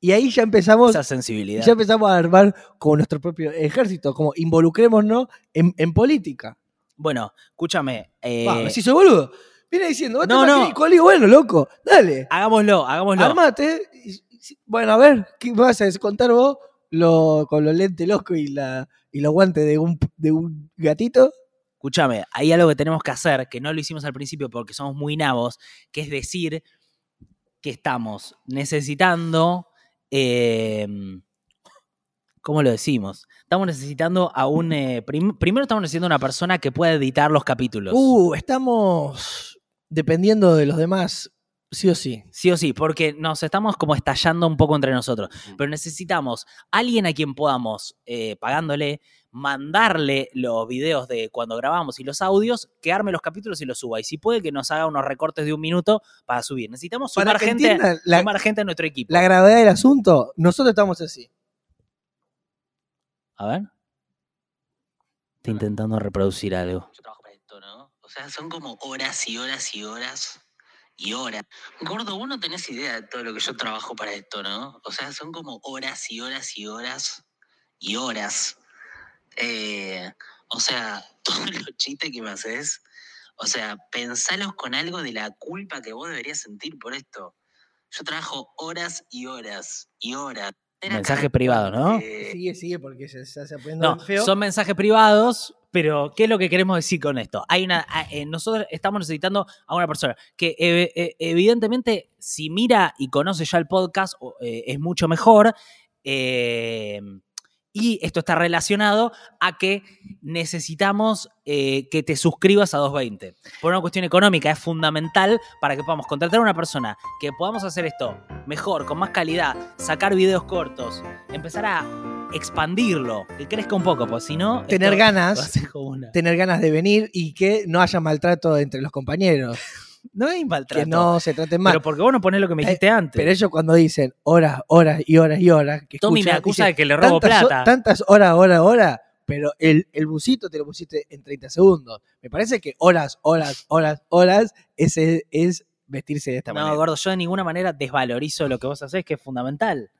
Y ahí ya empezamos, Esa sensibilidad. ya empezamos a armar con nuestro propio ejército, como involucrémonos en, en política. Bueno, escúchame. eh, Va, si soy boludo. Viene diciendo, No, no. Coli, bueno, loco, dale. hagámoslo, hagámoslo. Armate. y- Bueno, a ver, ¿qué me vas a contar vos lo, con los lentes locos y, la, y los guantes de un, de un gatito? Escúchame, hay algo que tenemos que hacer, que no lo hicimos al principio porque somos muy nabos, que es decir que estamos necesitando. eh, ¿Cómo lo decimos? Estamos necesitando a un. eh, prim- primero estamos necesitando una persona que pueda editar los capítulos. Uh, estamos dependiendo de los demás, sí o sí. Sí o sí, porque nos estamos como estallando un poco entre nosotros. Pero necesitamos alguien a quien podamos, eh, pagándole, mandarle los videos de cuando grabamos y los audios, que arme los capítulos y los suba. Y si puede, que nos haga unos recortes de un minuto para subir. Necesitamos sumar, gente, la, sumar gente a nuestro equipo. la gravedad del asunto, nosotros estamos así. A ver. Estoy intentando reproducir algo. Yo trabajo para esto, ¿no? O sea, son como horas y horas y horas y horas. Gordo, vos no tenés idea de todo lo que yo trabajo para esto, ¿no? O sea, son como horas y horas y horas y horas. Eh, O sea, [laughs] todos los chistes que me haces, o sea, pensalos con algo de la culpa que vos deberías sentir por esto. Yo trabajo horas y horas y horas. Mensaje privado, ¿no? eh, Sigue, sigue, porque se, se hace poniendo No, feo. son mensajes privados, pero ¿qué es lo que queremos decir con esto? Hay una, eh, nosotros estamos necesitando a una persona que eh, eh, evidentemente si mira y conoce ya el podcast eh, es mucho mejor. Y esto está relacionado a que necesitamos eh, que te suscribas a 220. Por una cuestión económica es fundamental para que podamos contratar a una persona, que podamos hacer esto mejor, con más calidad, sacar videos cortos, empezar a expandirlo, que crezca un poco, pues si no... Tener ganas, tener ganas de venir y que no haya maltrato entre los compañeros. No es maltrato. Que no se traten mal. Pero porque vos no ponés lo que me Eh, dijiste antes. Pero ellos cuando dicen horas, horas y horas y horas, que Tommy me acusa dicen, de que le robo tantas, plata. tantas horas, horas, horas, pero el, el busito te lo pusiste en 30 segundos. Me parece que horas, horas, horas, horas, ese es vestirse de esta no, manera. gordo, yo de ninguna manera desvalorizo lo que vos hacés, que es fundamental.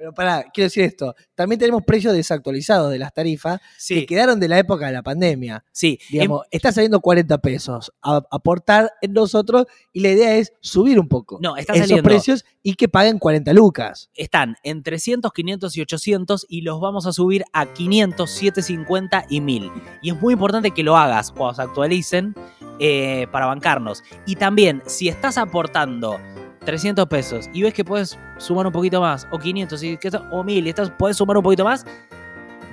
Pero pará, quiero decir esto. También tenemos precios desactualizados de las tarifas Sí, que quedaron de la época de la pandemia. sí. Digamos, está saliendo 40 pesos a aportar en nosotros y la idea es subir un poco No, está esos saliendo. precios y que paguen 40 lucas. están en 300, 500 y 800 y los vamos a subir a 500, 750 y 1000. Y es muy importante que lo hagas cuando se actualicen eh, para bancarnos. Y también, si estás aportando 300 pesos y ves que puedes sumar un poquito más, o 500 y o 1000 y estás, puedes sumar un poquito más,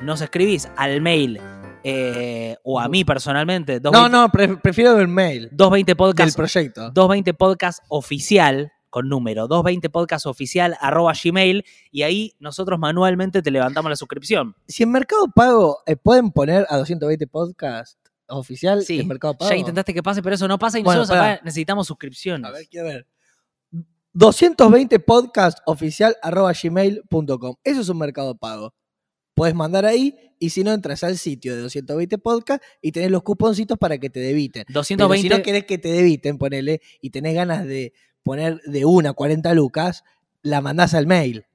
nos escribís al mail eh, o a mí personalmente, No, 220, no, pre- prefiero el mail 220 del podcast proyecto. 220 podcast oficial con número 220 podcast oficial arroba gmail y ahí nosotros manualmente te levantamos la suscripción. Si en Mercado Pago eh, pueden poner a 220 podcast oficial Sí, en Mercado Pago. Ya intentaste que pase, pero eso no pasa y Bueno, nosotros acá necesitamos suscripciones. A ver, quiero ver. 220 podcast oficial arroba gmail.com. Eso es un Mercado Pago. Puedes mandar ahí y si no entras al sitio de 220 podcast y tenés los cuponcitos para que te debiten. Pero 220 si no querés que te debiten, ponele, y tenés ganas de poner de una a 40 lucas, la mandás al mail.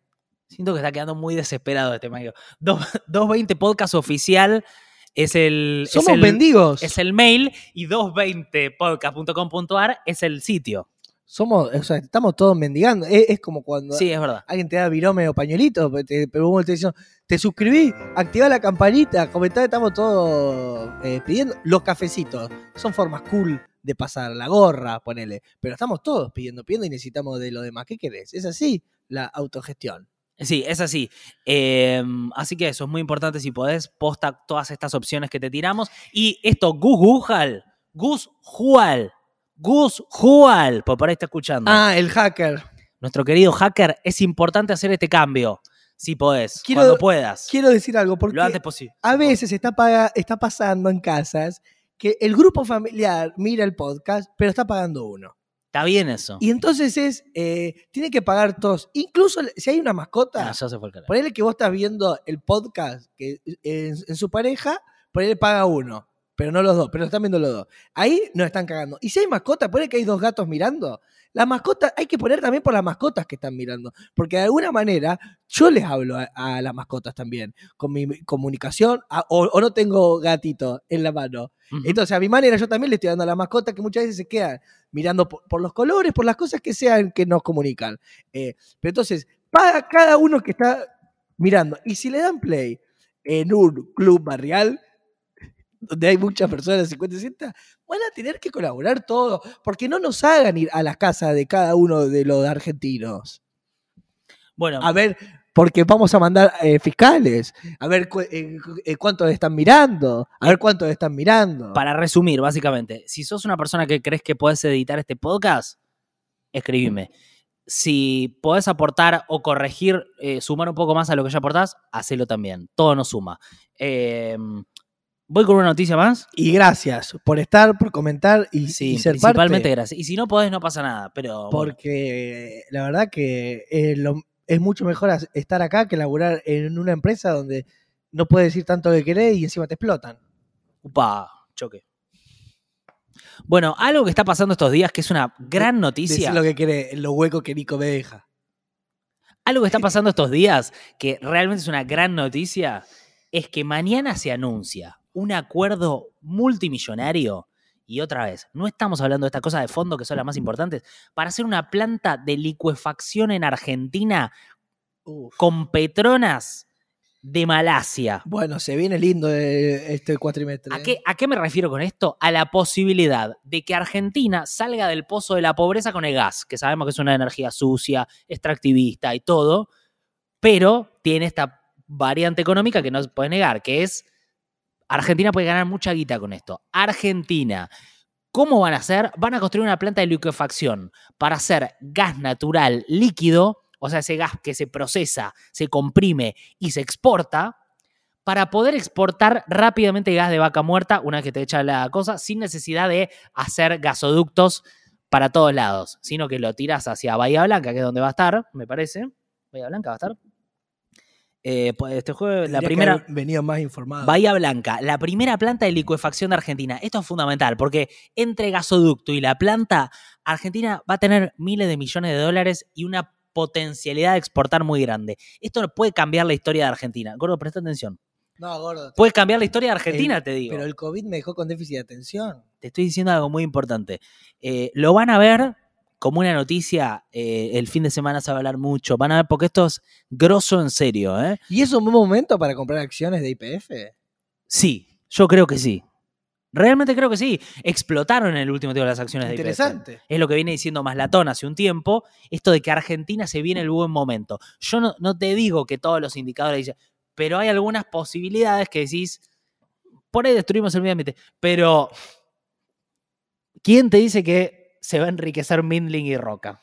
Siento que está quedando muy desesperado este mayo. 220 podcast oficial es el, es Somos el, mendigos. es el mail y 220podcast.com.ar es el sitio. Somos, o sea, estamos todos mendigando. Es, es como cuando Sí, es verdad. alguien te da virome o pañuelito, pe- te, pero te dicen, te suscribí, activá la campanita, comentá, estamos todos eh, pidiendo. Los cafecitos son formas cool de pasar, la gorra, ponele. Pero estamos todos pidiendo, pidiendo y necesitamos de lo demás. ¿Qué querés? Es así la autogestión. Sí, es así. Eh, así que eso es muy importante. Si podés, posta todas estas opciones que te tiramos. Y esto, Gus Gujal, Gus Jual, Gus Jual, por ahí está escuchando. Ah, el hacker. Nuestro querido hacker, es importante hacer este cambio. Si podés, Quiero- cuando puedas. Quiero decir algo, porque lo antes posible. a veces está, paga- está pasando en casas que el grupo familiar mira el podcast, pero está pagando uno. Está bien eso. Y entonces es, eh, tiene que pagar todos. Incluso si hay una mascota, ya se fue el ponele que vos estás viendo el podcast que en, en su pareja, ponele paga uno, pero no los dos, pero están viendo los dos. Ahí no están cagando. Y si hay mascota, ponele que hay dos gatos mirando. La mascota, hay que poner también por las mascotas que están mirando. Porque de alguna manera yo les hablo a, a las mascotas también. Con mi comunicación, a- o, o no tengo gatito en la mano. Entonces, a mi manera, yo también le estoy dando a la mascota que muchas veces se quedan mirando por, por los colores, por las cosas que sean que nos comunican. Eh, pero entonces, paga cada uno que está mirando. Y si le dan play en un club barrial, donde hay muchas personas, 50, 60, van a tener que colaborar todos, porque no nos hagan ir a las casas de cada uno de los argentinos. Bueno, A ver, porque vamos a mandar eh, fiscales, a ver eh, cu- eh, cuántos están mirando, a ver cuántos están mirando. para resumir, básicamente, si sos una persona que crees que podés editar este podcast, escribime. Si podés aportar o corregir, eh, sumar un poco más a lo que ya aportás, hacelo también. Todo nos suma. Voy con una noticia más. Y gracias por estar, por comentar y, Sí, y ser principalmente parte, gracias. Y si no podés, no pasa nada. Pero bueno, porque la verdad que eh, lo- es mucho mejor estar acá que laburar en una empresa donde no puedes decir tanto que querés y encima te explotan. upa, choque. Bueno, algo que está pasando estos días, que es una gran noticia. Decir lo que querés, lo hueco que Nico me deja. Algo que está pasando estos días, que realmente es una gran noticia, es que mañana se anuncia un acuerdo multimillonario. Y otra vez, no estamos hablando de estas cosas de fondo que son las más importantes. Para hacer una planta de licuefacción en Argentina Uf. con Petronas de Malasia. Bueno, se viene lindo eh, este cuatrimestre. ¿A eh. qué, ¿A qué me refiero con esto? A la posibilidad de que Argentina salga del pozo de la pobreza con el gas, que sabemos que es una energía sucia, extractivista y todo, pero tiene esta variante económica que no se puede negar, que es Argentina puede ganar mucha guita con esto. Argentina, ¿cómo van a hacer? Van a construir una planta de liquefacción para hacer gas natural líquido, o sea, ese gas que se procesa, se comprime y se exporta, para poder exportar rápidamente gas de vaca muerta una vez que te echa la cosa, sin necesidad de hacer gasoductos para todos lados, sino que lo tiras hacia Bahía Blanca, que es donde va a estar, me parece. Bahía Blanca va a estar. Eh, pues este juego, Tendría la primera. venido más informado. Bahía Blanca, la primera planta de licuefacción de Argentina. Esto es fundamental porque entre gasoducto y la planta, Argentina va a tener miles de millones de dólares y una potencialidad de exportar muy grande. Esto puede cambiar la historia de Argentina. Gordo, presta atención. No, gordo. Puede cambiar la historia de Argentina, El- te digo. Pero el COVID me dejó con déficit de atención. Te estoy diciendo algo muy importante. Eh, lo van a ver como una noticia, eh, el fin de semana se va a hablar mucho. Van a ver porque esto es grosso en serio, ¿eh? ¿Y es un buen momento para comprar acciones de IPF? Sí, yo creo que sí. Realmente creo que sí. Explotaron en el último tiempo las acciones de IPF. Interesante. Es lo que viene diciendo Maslatón hace un tiempo, esto de que Argentina se viene el buen momento. Yo no, no te digo que todos los indicadores dicen, pero hay algunas posibilidades que decís, por ahí destruimos el medio ambiente, pero ¿quién te dice que se va a enriquecer Mindling y Roca?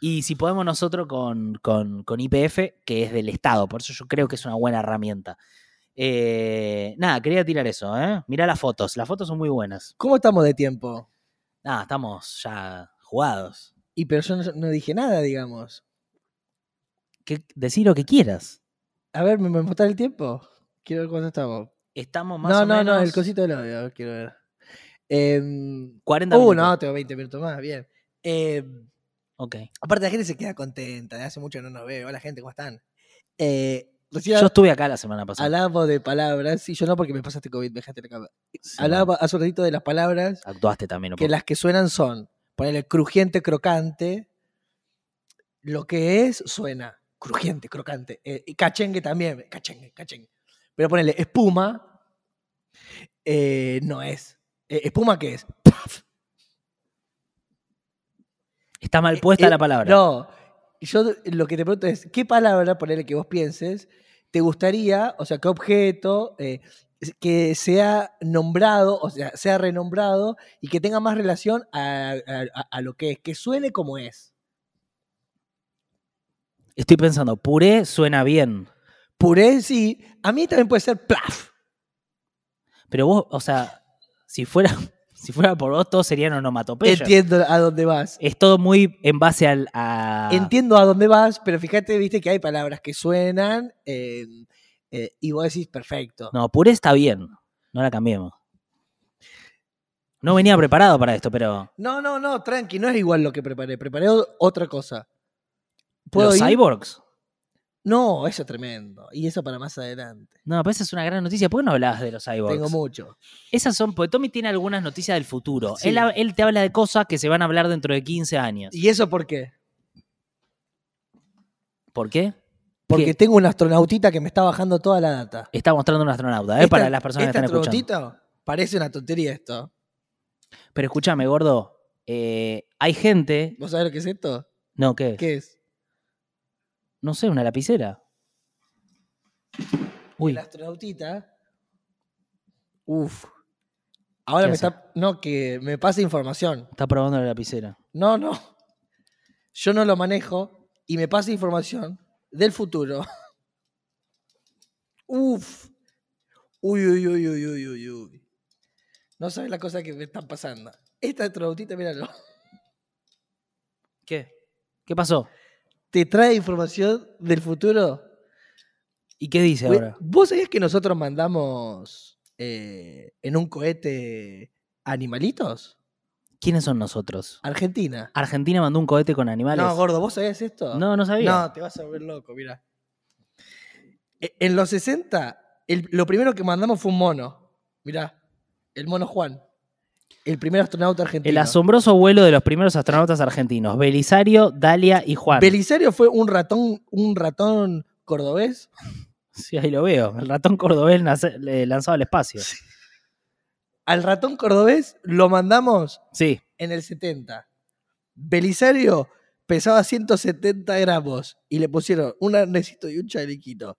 Y si podemos nosotros con, con, con IPF, que es del Estado, por eso yo creo que es una buena herramienta. Eh, nada, quería tirar eso, ¿eh? Mirá las fotos, las fotos son muy buenas. ¿Cómo estamos de tiempo? Nada, estamos ya jugados. Y pero yo no, no dije nada, digamos. que, decir lo que quieras. A ver, ¿me, me mostrás el tiempo? Quiero ver cuánto estamos. Estamos más No, o no, no, menos el cosito del audio, quiero ver. Em, 40 uh, minutos. no, tengo 20 minutos más, bien. Em, Ok. aparte, la gente se queda contenta, de hace mucho que no nos veo. Hola, gente, ¿cómo están? Eh, recién Yo estuve acá la semana pasada. hablábamos de palabras, sí, yo no porque me pasaste COVID, me dejaste la cámara. Sí, Hablaba hace un ratito de las palabras Actuaste también que las que suenan son, ponerle crujiente, crocante. Lo que es, suena crujiente, crocante. Eh, y cachengue también, cachengue, cachengue. Pero ponerle espuma, eh, no es. Eh, ¿Espuma qué es? Está mal puesta Eh, la palabra. No, yo lo que te pregunto es, ¿qué palabra, ponerle que vos pienses, te gustaría, o sea, qué objeto, eh, que sea nombrado, o sea, sea renombrado y que tenga más relación a- a lo que es, que suene como es? Estoy pensando, puré suena bien. Puré, sí. A mí también puede ser plaf. Pero vos, o sea, si fuera, [laughs] si fuera por vos, todos serían onomatopeyas. Entiendo a dónde vas. Es todo muy en base al, a... Entiendo a dónde vas, pero fíjate, viste que hay palabras que suenan eh, eh, y vos decís perfecto. No, puré está bien. No la cambiemos. No venía preparado para esto, pero... No, no, no, tranqui, no es igual lo que preparé. Preparé otra cosa. ¿Los ir? cyborgs? No, eso es tremendo. Y eso para más adelante. No, pero esa es una gran noticia. ¿Por qué no hablabas de los cyborgs? Tengo mucho. Esas son, porque Tommy tiene algunas noticias del futuro. Sí. Él, te habla de cosas que se van a hablar dentro de 15 años. ¿Y eso por qué? ¿Por qué? Porque ¿Qué? tengo un astronautita que me está bajando toda la data. Está mostrando un astronauta, ¿eh? Esta- para las personas que este están escuchando. astronautita parece una tontería esto. Pero escúchame, gordo. eh, hay gente. ¿Vos sabés lo que es esto? No, ¿qué? ¿Qué es? No sé, una lapicera. Uy, El astronautita. Uf. Ahora ¿Qué me hace? está. No, que me pasa información. está probando la lapicera. No, no. Yo no lo manejo y me pasa información del futuro. [laughs] Uf. Uy, uy, uy, uy, uy, uy, uy. No sabes la cosa que me están pasando. Esta astronautita, míralo. ¿Qué? ¿Qué pasó? Te trae información del futuro. ¿Y qué dice ahora? ¿Vos sabías que nosotros mandamos eh, en un cohete animalitos? ¿Quiénes son nosotros? Argentina. Argentina mandó un cohete con animales. No, gordo, ¿vos sabías esto? No, no sabía. No, te vas a volver loco, mira. E- En los 60, el- lo primero que mandamos fue un mono. Mirá, el mono Juan. El primer astronauta argentino. El asombroso vuelo de los primeros astronautas argentinos. Belisario, Dalia y Juan. Belisario fue un ratón, un ratón cordobés. Sí, ahí lo veo. El ratón cordobés lanzado al espacio. Al ratón cordobés lo mandamos Sí. en el 70. Belisario pesaba 170 gramos y le pusieron un arnesito y un chalequito.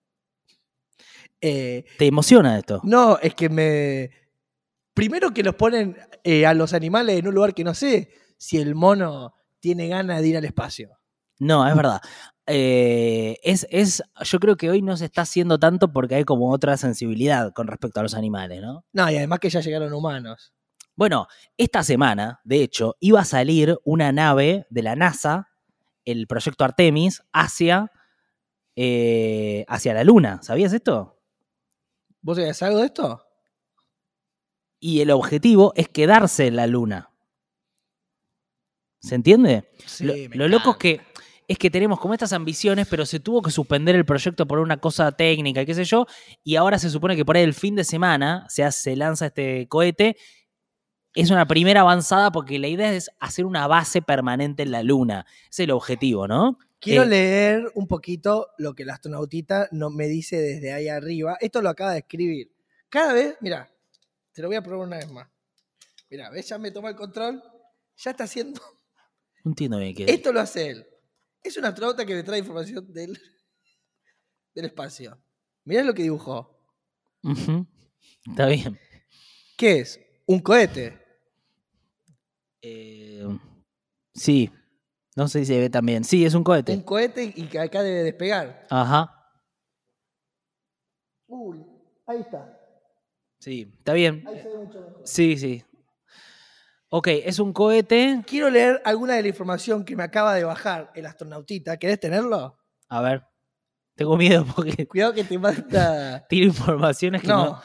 Eh, ¿Te emociona esto? no, es que me. Primero que los ponen eh, a los animales en un lugar que no sé si el mono tiene ganas de ir al espacio. No, es verdad. Eh, es, es, yo creo que hoy no se está haciendo tanto porque hay como otra sensibilidad con respecto a los animales, ¿no? No, y además que ya llegaron humanos. Bueno, esta semana, de hecho, iba a salir una nave de la NASA, el proyecto Artemis, hacia, eh, hacia la Luna. ¿Sabías esto? ¿Vos sabés algo de esto? Y el objetivo es quedarse en la Luna. ¿Se entiende? Sí, lo me lo loco es que, es que tenemos como estas ambiciones, pero se tuvo que suspender el proyecto por una cosa técnica, y qué sé yo, y ahora se supone que por ahí el fin de semana se, hace- se lanza este cohete. Es una primera avanzada porque la idea es hacer una base permanente en la Luna. Ese es el objetivo, ¿no? Quiero Eh, leer un poquito lo que el astronautita no, me dice desde ahí arriba. Esto lo acaba de escribir. Cada vez, mira, te lo voy a probar una vez más. Mira, ¿ves? Ya me toma el control. Ya está haciendo. No entiendo bien qué Esto lo hace él. Es un astronauta que me trae información del, [laughs] del espacio. Mirá lo que dibujó. Ujú. Está bien. ¿Qué es? Un cohete. Eh, sí. No sé si se ve también. Sí, es un cohete. Un cohete y que acá debe despegar. Ajá. Uy, ahí está. Sí, está bien. Ahí se ve mucho mejor. Sí, sí. Ok, es un cohete. Quiero leer alguna de la información que me acaba de bajar el astronautita. ¿Querés tenerlo? A ver. Tengo miedo porque [laughs] Cuidado que te manda. [laughs] tiro informaciones que no. No.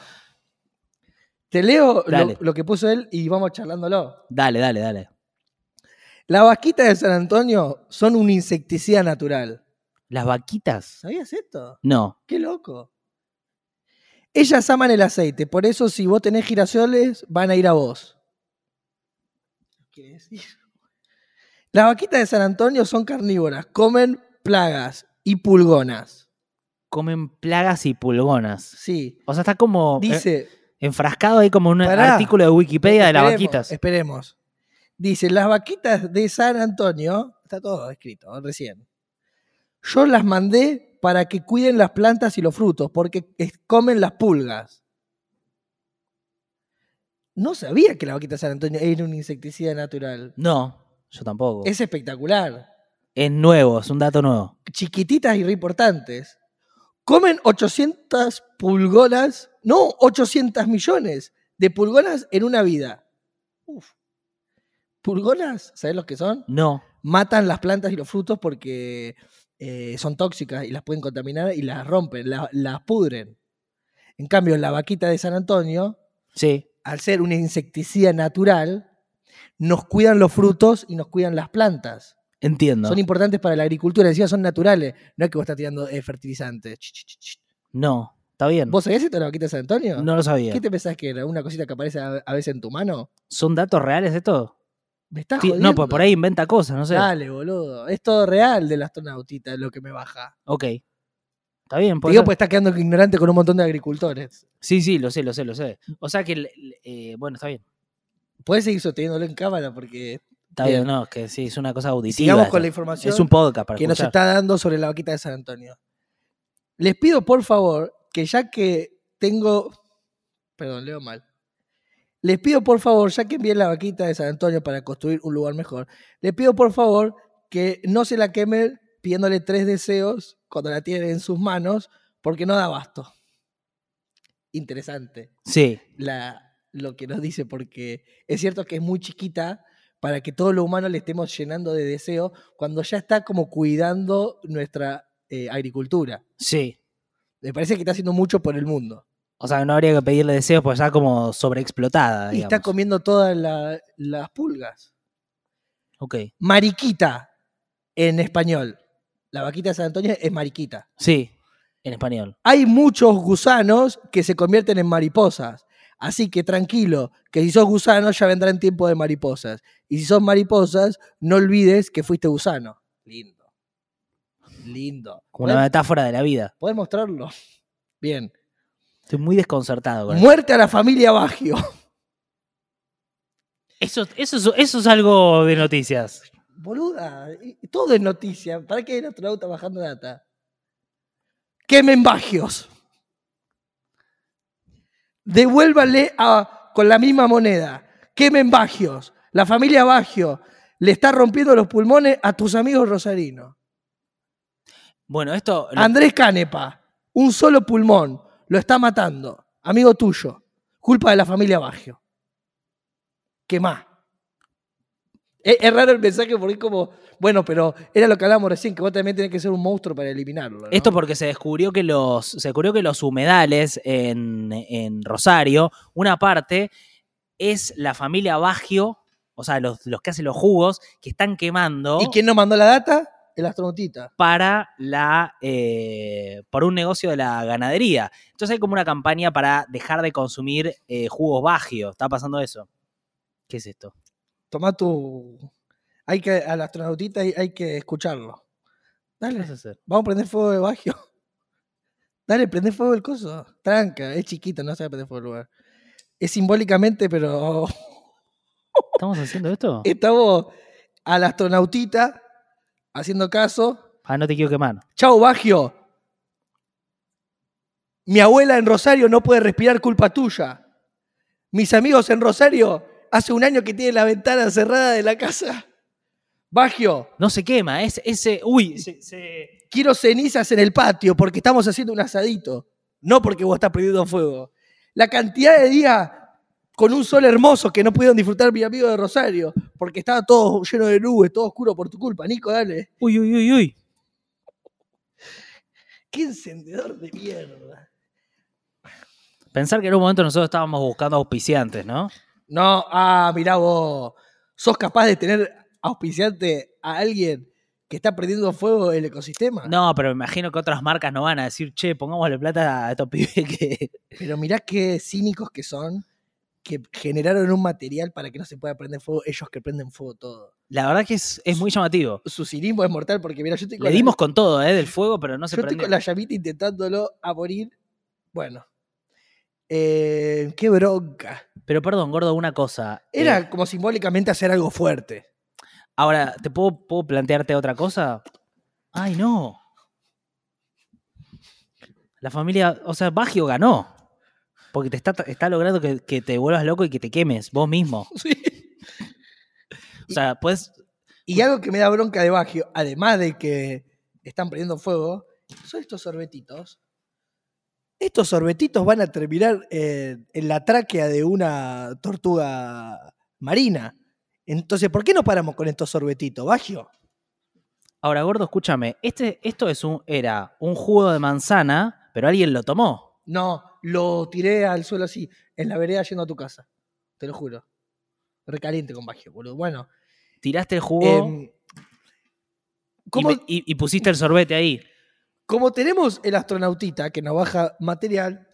Te leo lo, lo que puso él y vamos charlándolo. Dale, dale, dale. Las vaquitas de San Antonio son un insecticida natural. ¿Las vaquitas? ¿Sabías esto? No. Qué loco. Ellas aman el aceite, por eso si vos tenés girasoles, van a ir a vos. ¿Qué decir? Las vaquitas de San Antonio son carnívoras, comen plagas y pulgonas. Comen plagas y pulgonas. Sí. O sea, está como eh, Dice, enfrascado ahí como un Pará. artículo de Wikipedia de las vaquitas. Esperemos. Dice, las vaquitas de San Antonio, está todo escrito recién. Yo las mandé para que cuiden las plantas y los frutos, porque es- comen las pulgas. No sabía que la vaquita San Antonio era un insecticida natural. No, yo tampoco. Es, Es espectacular. nuevo, es un dato nuevo. Chiquititas y re importantes. Comen 800 pulgonas, no 800 millones de pulgonas en una vida. Uf. Pulgonas, ¿sabes los que son? No. Matan las plantas y los frutos porque eh, son tóxicas y las pueden contaminar y las rompen, la- las pudren. En cambio, la vaquita de San Antonio, Sí. al ser una insecticida natural, nos cuidan los frutos y nos cuidan las plantas. Entiendo. Son importantes para la agricultura, encima son naturales. No es que vos estás tirando eh, fertilizantes. No. Está bien. ¿Vos sabés esto de la vaquita de San Antonio? No lo sabía. ¿Qué te pensás que era? ¿Una cosita que aparece a, a veces en tu mano? ¿Son datos reales esto? ¿Me estás Sí, jodiendo? no, pues por ahí inventa cosas, no sé. Dale, boludo. Es todo real del astronautita lo que me baja. Ok. Está bien, digo, ser. pues está quedando ignorante con un montón de agricultores. Sí, sí, lo sé, lo sé, lo sé. O sea que, eh, bueno, está bien. Puedes seguir sosteniéndolo en cámara porque Está Bien. no, es que sí, es una cosa auditiva. sigamos con eso. la información Es un podcast para que nos está dando sobre la vaquita de San Antonio. Les pido por favor que ya que tengo, perdón, leo mal. Les pido por favor, ya que envié la vaquita de San Antonio para construir un lugar mejor, les pido por favor que no se la quemen pidiéndole tres deseos cuando la tienen en sus manos, porque no da abasto. Interesante Sí, la, lo que nos dice, porque es cierto que es muy chiquita para que todo lo humano le estemos llenando de deseo cuando ya está como cuidando nuestra eh, agricultura. sí. Me parece que está haciendo mucho por el mundo. O sea, no habría que pedirle deseos porque está como sobreexplotada. Y está comiendo todas la- las pulgas. Ok. Mariquita en español. La vaquita de San Antonio es mariquita. Sí, en español. Hay muchos gusanos que se convierten en mariposas. Así que tranquilo, que si sos gusano ya vendrá en tiempo de mariposas. Y si sos mariposas, no olvides que fuiste gusano. Lindo. Lindo. Como una ¿Podés, metáfora de la vida. podés mostrarlo? [laughs] Bien. Estoy muy desconcertado con eso. Muerte a la familia Bagio. Eso, eso, es- eso es algo de noticias. Boluda, todo es noticia. ¿Para qué el astronauta bajando data? Quemen Bagios. Devuélvanle a, con la misma moneda. Quemen Bagios. La familia Bagio le está rompiendo los pulmones a tus amigos rosarinos. Bueno, esto. lo- Andrés Canepa, un solo pulmón, lo está matando. Amigo tuyo. Culpa de la familia Bagio. ¿Qué más? Es, es raro el mensaje porque es como, bueno, pero era lo que hablábamos recién, que vos también tenés que ser un monstruo para eliminarlo. ¿no? Esto porque se descubrió que los, se descubrió que los humedales en, en Rosario, una parte es la familia Bagio, o sea, los, los que hacen los jugos, que están quemando ¿Y quién nos mandó la data? El astronautita. para la eh, por un negocio de la ganadería. Entonces hay como una campaña para dejar de consumir eh, jugos Bagio. ¿Está pasando eso? ¿Qué es esto? Tomá tu. Hay que, al astronautita hay, hay que escucharlo. ¿Qué Dale, vas a hacer? vamos a prender fuego de Bagio. [laughs] Dale, prende fuego el coso. Tranca, es chiquito, no se va a prender fuego el lugar. Es simbólicamente, pero [laughs] ¿Estamos haciendo esto? estamos al astronautita haciendo caso. Ah, no te quiero quemar. Chau, Bagio. Mi abuela en Rosario no puede respirar culpa tuya. Mis amigos en Rosario hace un año que tienen la ventana cerrada de la casa. Bagio, No se quema, es ese. Uy, se- se, quiero cenizas en el patio porque estamos haciendo un asadito. No porque vos estás prendiendo fuego. La cantidad de días con un sol hermoso que no pudieron disfrutar mi amigo de Rosario porque estaba todo lleno de nubes, todo oscuro por tu culpa. Nico, dale. Uy, uy, uy, uy. Qué encendedor de mierda. Pensar que en un momento nosotros estábamos buscando auspiciantes, ¿no? No, ah, mirá vos. ¿Sos capaz de tener auspiciante a alguien que está prendiendo fuego el ecosistema? No, pero me imagino que otras marcas no van a decir, che, pongámosle plata a estos [laughs] pibes que. Pero mirá qué cínicos que son, que generaron un material para que no se pueda prender fuego, ellos que prenden fuego todo. La verdad que es, es muy llamativo. Su cinismo es mortal porque, mira, yo estoy con, Le la- dimos con todo, ¿eh? Del fuego, pero no se yo estoy prendió. con la llamita intentándolo a morir. Bueno. Eh, qué bronca. Pero perdón, gordo, una cosa. Era Eh, como simbólicamente hacer algo fuerte. ahora, ¿te puedo, puedo plantearte otra cosa? Ay, no. La familia, o sea, Bagio ganó. Porque te está, está logrando que, que te vuelvas loco y que te quemes vos mismo. [laughs] Sí. O sea, pues. Y algo que me da bronca de Bagio, además de que están prendiendo fuego, son estos sorbetitos. Estos sorbetitos van a terminar eh, en la tráquea de una tortuga marina. Entonces, ¿por qué no paramos con estos sorbetitos, Bagio? Ahora, gordo, escúchame. Este, esto es un, era un jugo de manzana, pero alguien lo tomó. No, lo tiré al suelo así, en la vereda yendo a tu casa. Te lo juro. Recaliente con Bagio, boludo. Bueno, Tiraste el jugo em, y, ¿cómo, me- y- y pusiste el sorbete ahí. Como tenemos el astronautita que nos baja material,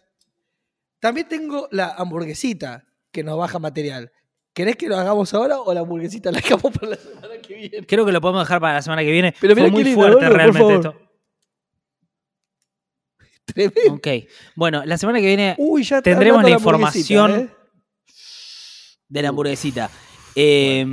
también tengo la hamburguesita que nos baja material. ¿Querés que lo hagamos ahora o la hamburguesita la dejamos para la semana que viene? Creo que lo podemos dejar para la semana que viene. Pero Fue muy lindo, fuerte boludo, realmente esto. Tremendo. Ok. Bueno, la semana que viene Uy, ya está Tendremos la información. ¿eh? de la hamburguesita. Eh,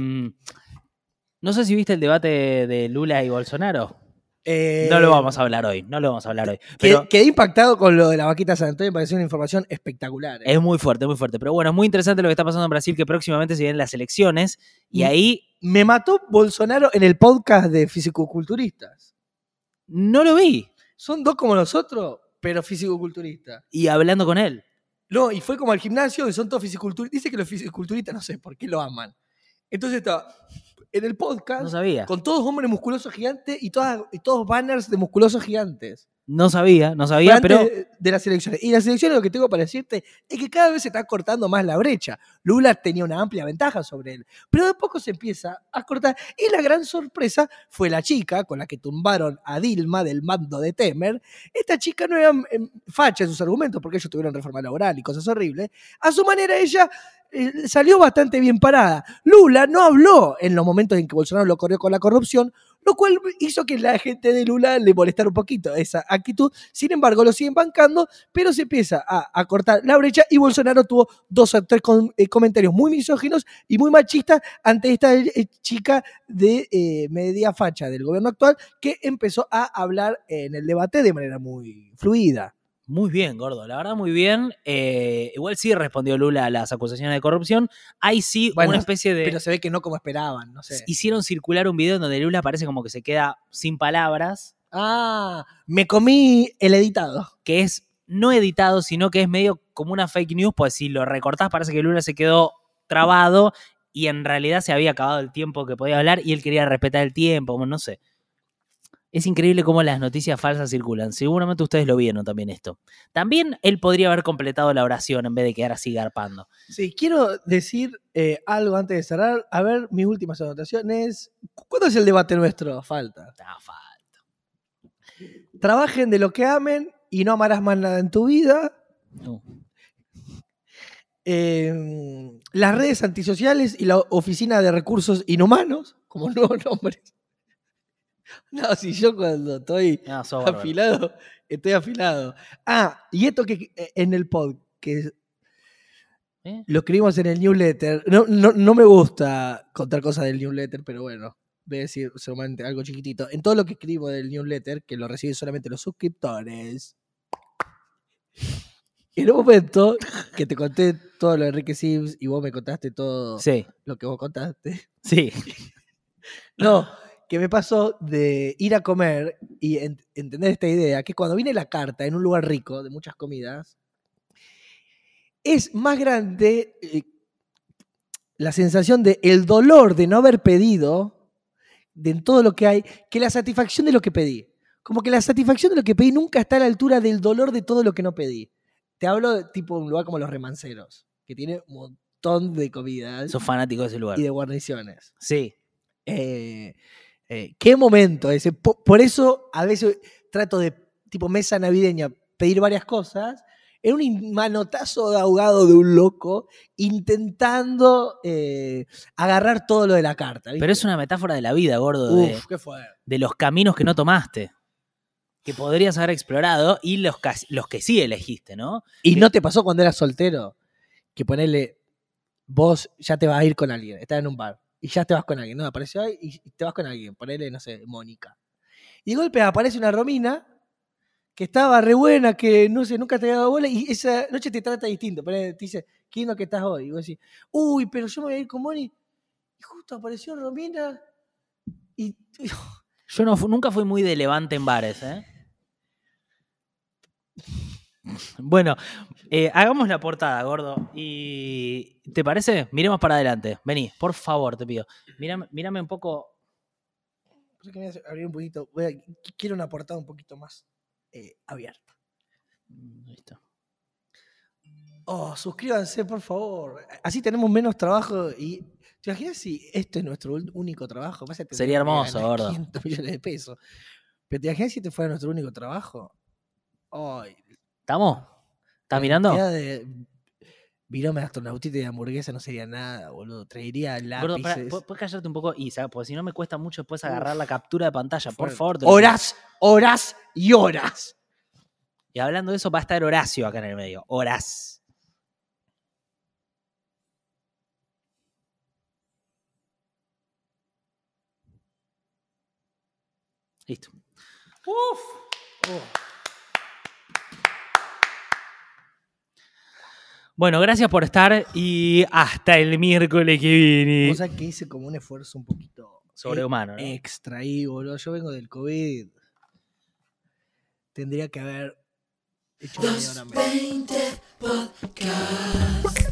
No sé si viste el debate de Lula y Bolsonaro. Eh, No lo vamos a hablar hoy. No lo vamos a hablar hoy. Pero Quedé impactado con lo de la vaquita San Antonio, me pareció una información espectacular. ¿eh? es muy fuerte, muy fuerte. Pero bueno, es muy interesante lo que está pasando en Brasil, que próximamente se vienen las elecciones. Y Mm. ahí Me mató Bolsonaro en el podcast de fisicoculturistas. no lo vi. Son dos como nosotros, pero fisicoculturistas. Y hablando con él. No, y fue como al gimnasio y son todos fisiculturistas. Dice que los fisiculturistas no sé por qué lo aman. Entonces está en el podcast No sabía. con todos hombres musculosos gigantes y, todas, y todos banners de musculosos gigantes. No sabía, no sabía, pero de- de las elecciones. Y las elecciones lo que tengo para decirte es que cada vez se está cortando más la brecha. Lula tenía una amplia ventaja sobre él, pero de poco se empieza a cortar. Y la gran sorpresa fue la chica con la que tumbaron a Dilma del mando de Temer. Esta chica no era em, facha en sus argumentos porque ellos tuvieron reforma laboral y cosas horribles. A su manera ella eh, salió bastante bien parada. Lula no habló en los momentos en que Bolsonaro lo corrió con la corrupción, lo cual hizo que la gente de Lula le molestara un poquito esa actitud. Sin embargo, lo siguen bancando, pero se empieza a, a cortar la brecha y Bolsonaro tuvo dos o tres eh, comentarios muy misóginos y muy machistas ante esta eh, chica de eh, media facha del gobierno actual que empezó a hablar en el debate de manera muy fluida. Muy bien, gordo. La verdad, muy bien. Eh, igual sí respondió Lula a las acusaciones de corrupción. Hay sí Bueno, una especie de. Pero se ve que no como esperaban, no sé. Hicieron circular un video donde Lula parece como que se queda sin palabras, Ah, me comí el editado. que es no editado, sino que es medio como una fake news, pues si lo recortás parece que Lula se quedó trabado y en realidad se había acabado el tiempo que podía hablar y él quería respetar el tiempo, no sé. Es increíble cómo las noticias falsas circulan. Seguramente ustedes lo vieron también esto. También él podría haber completado la oración en vez de quedar así garpando. Sí, quiero decir eh, algo antes de cerrar. A ver, mis últimas anotaciones. ¿Cuándo es el debate nuestro? Falta. Ah, fa- Trabajen de lo que amen y no amarás más nada en tu vida. no. Eh, las redes antisociales y la Oficina de Recursos Inhumanos, como nuevos [laughs] nombres. [laughs] No, si yo cuando estoy No, bárbaro. afilado, estoy afilado. Ah, y esto que eh, en el pod, que ¿Eh? lo escribimos en el newsletter. No, no, no me gusta contar cosas del newsletter, pero bueno, voy a decir solamente algo chiquitito. En todo lo que escribo del newsletter, que lo reciben solamente los suscriptores. En un momento que te conté todo lo de Enrique Sims y vos me contaste todo Sí, lo que vos contaste. sí. [laughs] No, que me pasó de ir a comer y ent- entender esta idea, que cuando viene la carta en un lugar rico de muchas comidas, es más grande eh, la sensación de el dolor de no haber pedido de todo lo que hay que la satisfacción de lo que pedí. Como que la satisfacción de lo que pedí nunca está a la altura del dolor de todo lo que no pedí. Te hablo de tipo un lugar como los remanceros, que tiene un montón de comidas Sos fanático de ese lugar. y de guarniciones. Sí. Eh, eh, qué momento ese. Po- Por, eso a veces trato de, tipo mesa navideña, pedir varias cosas. En un manotazo de ahogado de un loco, intentando eh, agarrar todo lo de la carta. ¿viste? Pero es una metáfora de la vida, gordo, de, Uf, qué fue. de los caminos que no tomaste. Que podrías haber explorado y los que sí elegiste, ¿no? ¿Y no te pasó cuando eras soltero? Que ponerle, vos ya te vas a ir con alguien, estás en un bar, y ya te vas con alguien, ¿no? Apareció ahí y te vas con alguien, ponerle, no sé, Mónica. Y de golpe aparece una Romina que estaba re buena, que no sé, nunca te había dado bola, y esa noche te trata distinto. Ponele, te dice, qué lindo que estás hoy. Y vos decís, uy, pero yo me voy a ir con Moni. Y justo apareció Romina. Y [laughs] Yo no nunca fui muy de levante en bares, ¿eh? Bueno, eh, hagamos la portada, gordo. ¿Y te parece? Miremos para adelante. Vení, por favor, te pido. Mírame, mírame un poco. Que me voy a abrir un poquito. voy a- qu- quiero una portada un poquito más eh, abierta. Mm, Listo. Oh, suscríbanse, por favor. Así tenemos menos trabajo y. ¿Te imaginas si este es nuestro único trabajo? Pasa Sería hermoso, gordo. 500 millones de pesos. Pero ¿te imaginas si este fuera nuestro único trabajo? Ay, ¿Estamos? ¿Estás la mirando? de virome de astronautita y de hamburguesa no sería nada, boludo. Traería lápices. pará, ¿pu- ¿puedes callarte un poco? Y, ¿sabes? Porque si no me cuesta mucho después agarrar la captura de pantalla. Por fuerte. favor. Horas, horas y horas. Y hablando de eso, va a estar Horacio acá en el medio. Horas. Listo. Oh. Bueno, gracias por estar y hasta el miércoles que viene. Cosa que hice como un esfuerzo un poquito Sobrehumano, ¿no? extra ahí, boludo. Yo vengo del COVID. Tendría que haber hecho media hora menos. 20 Podcast.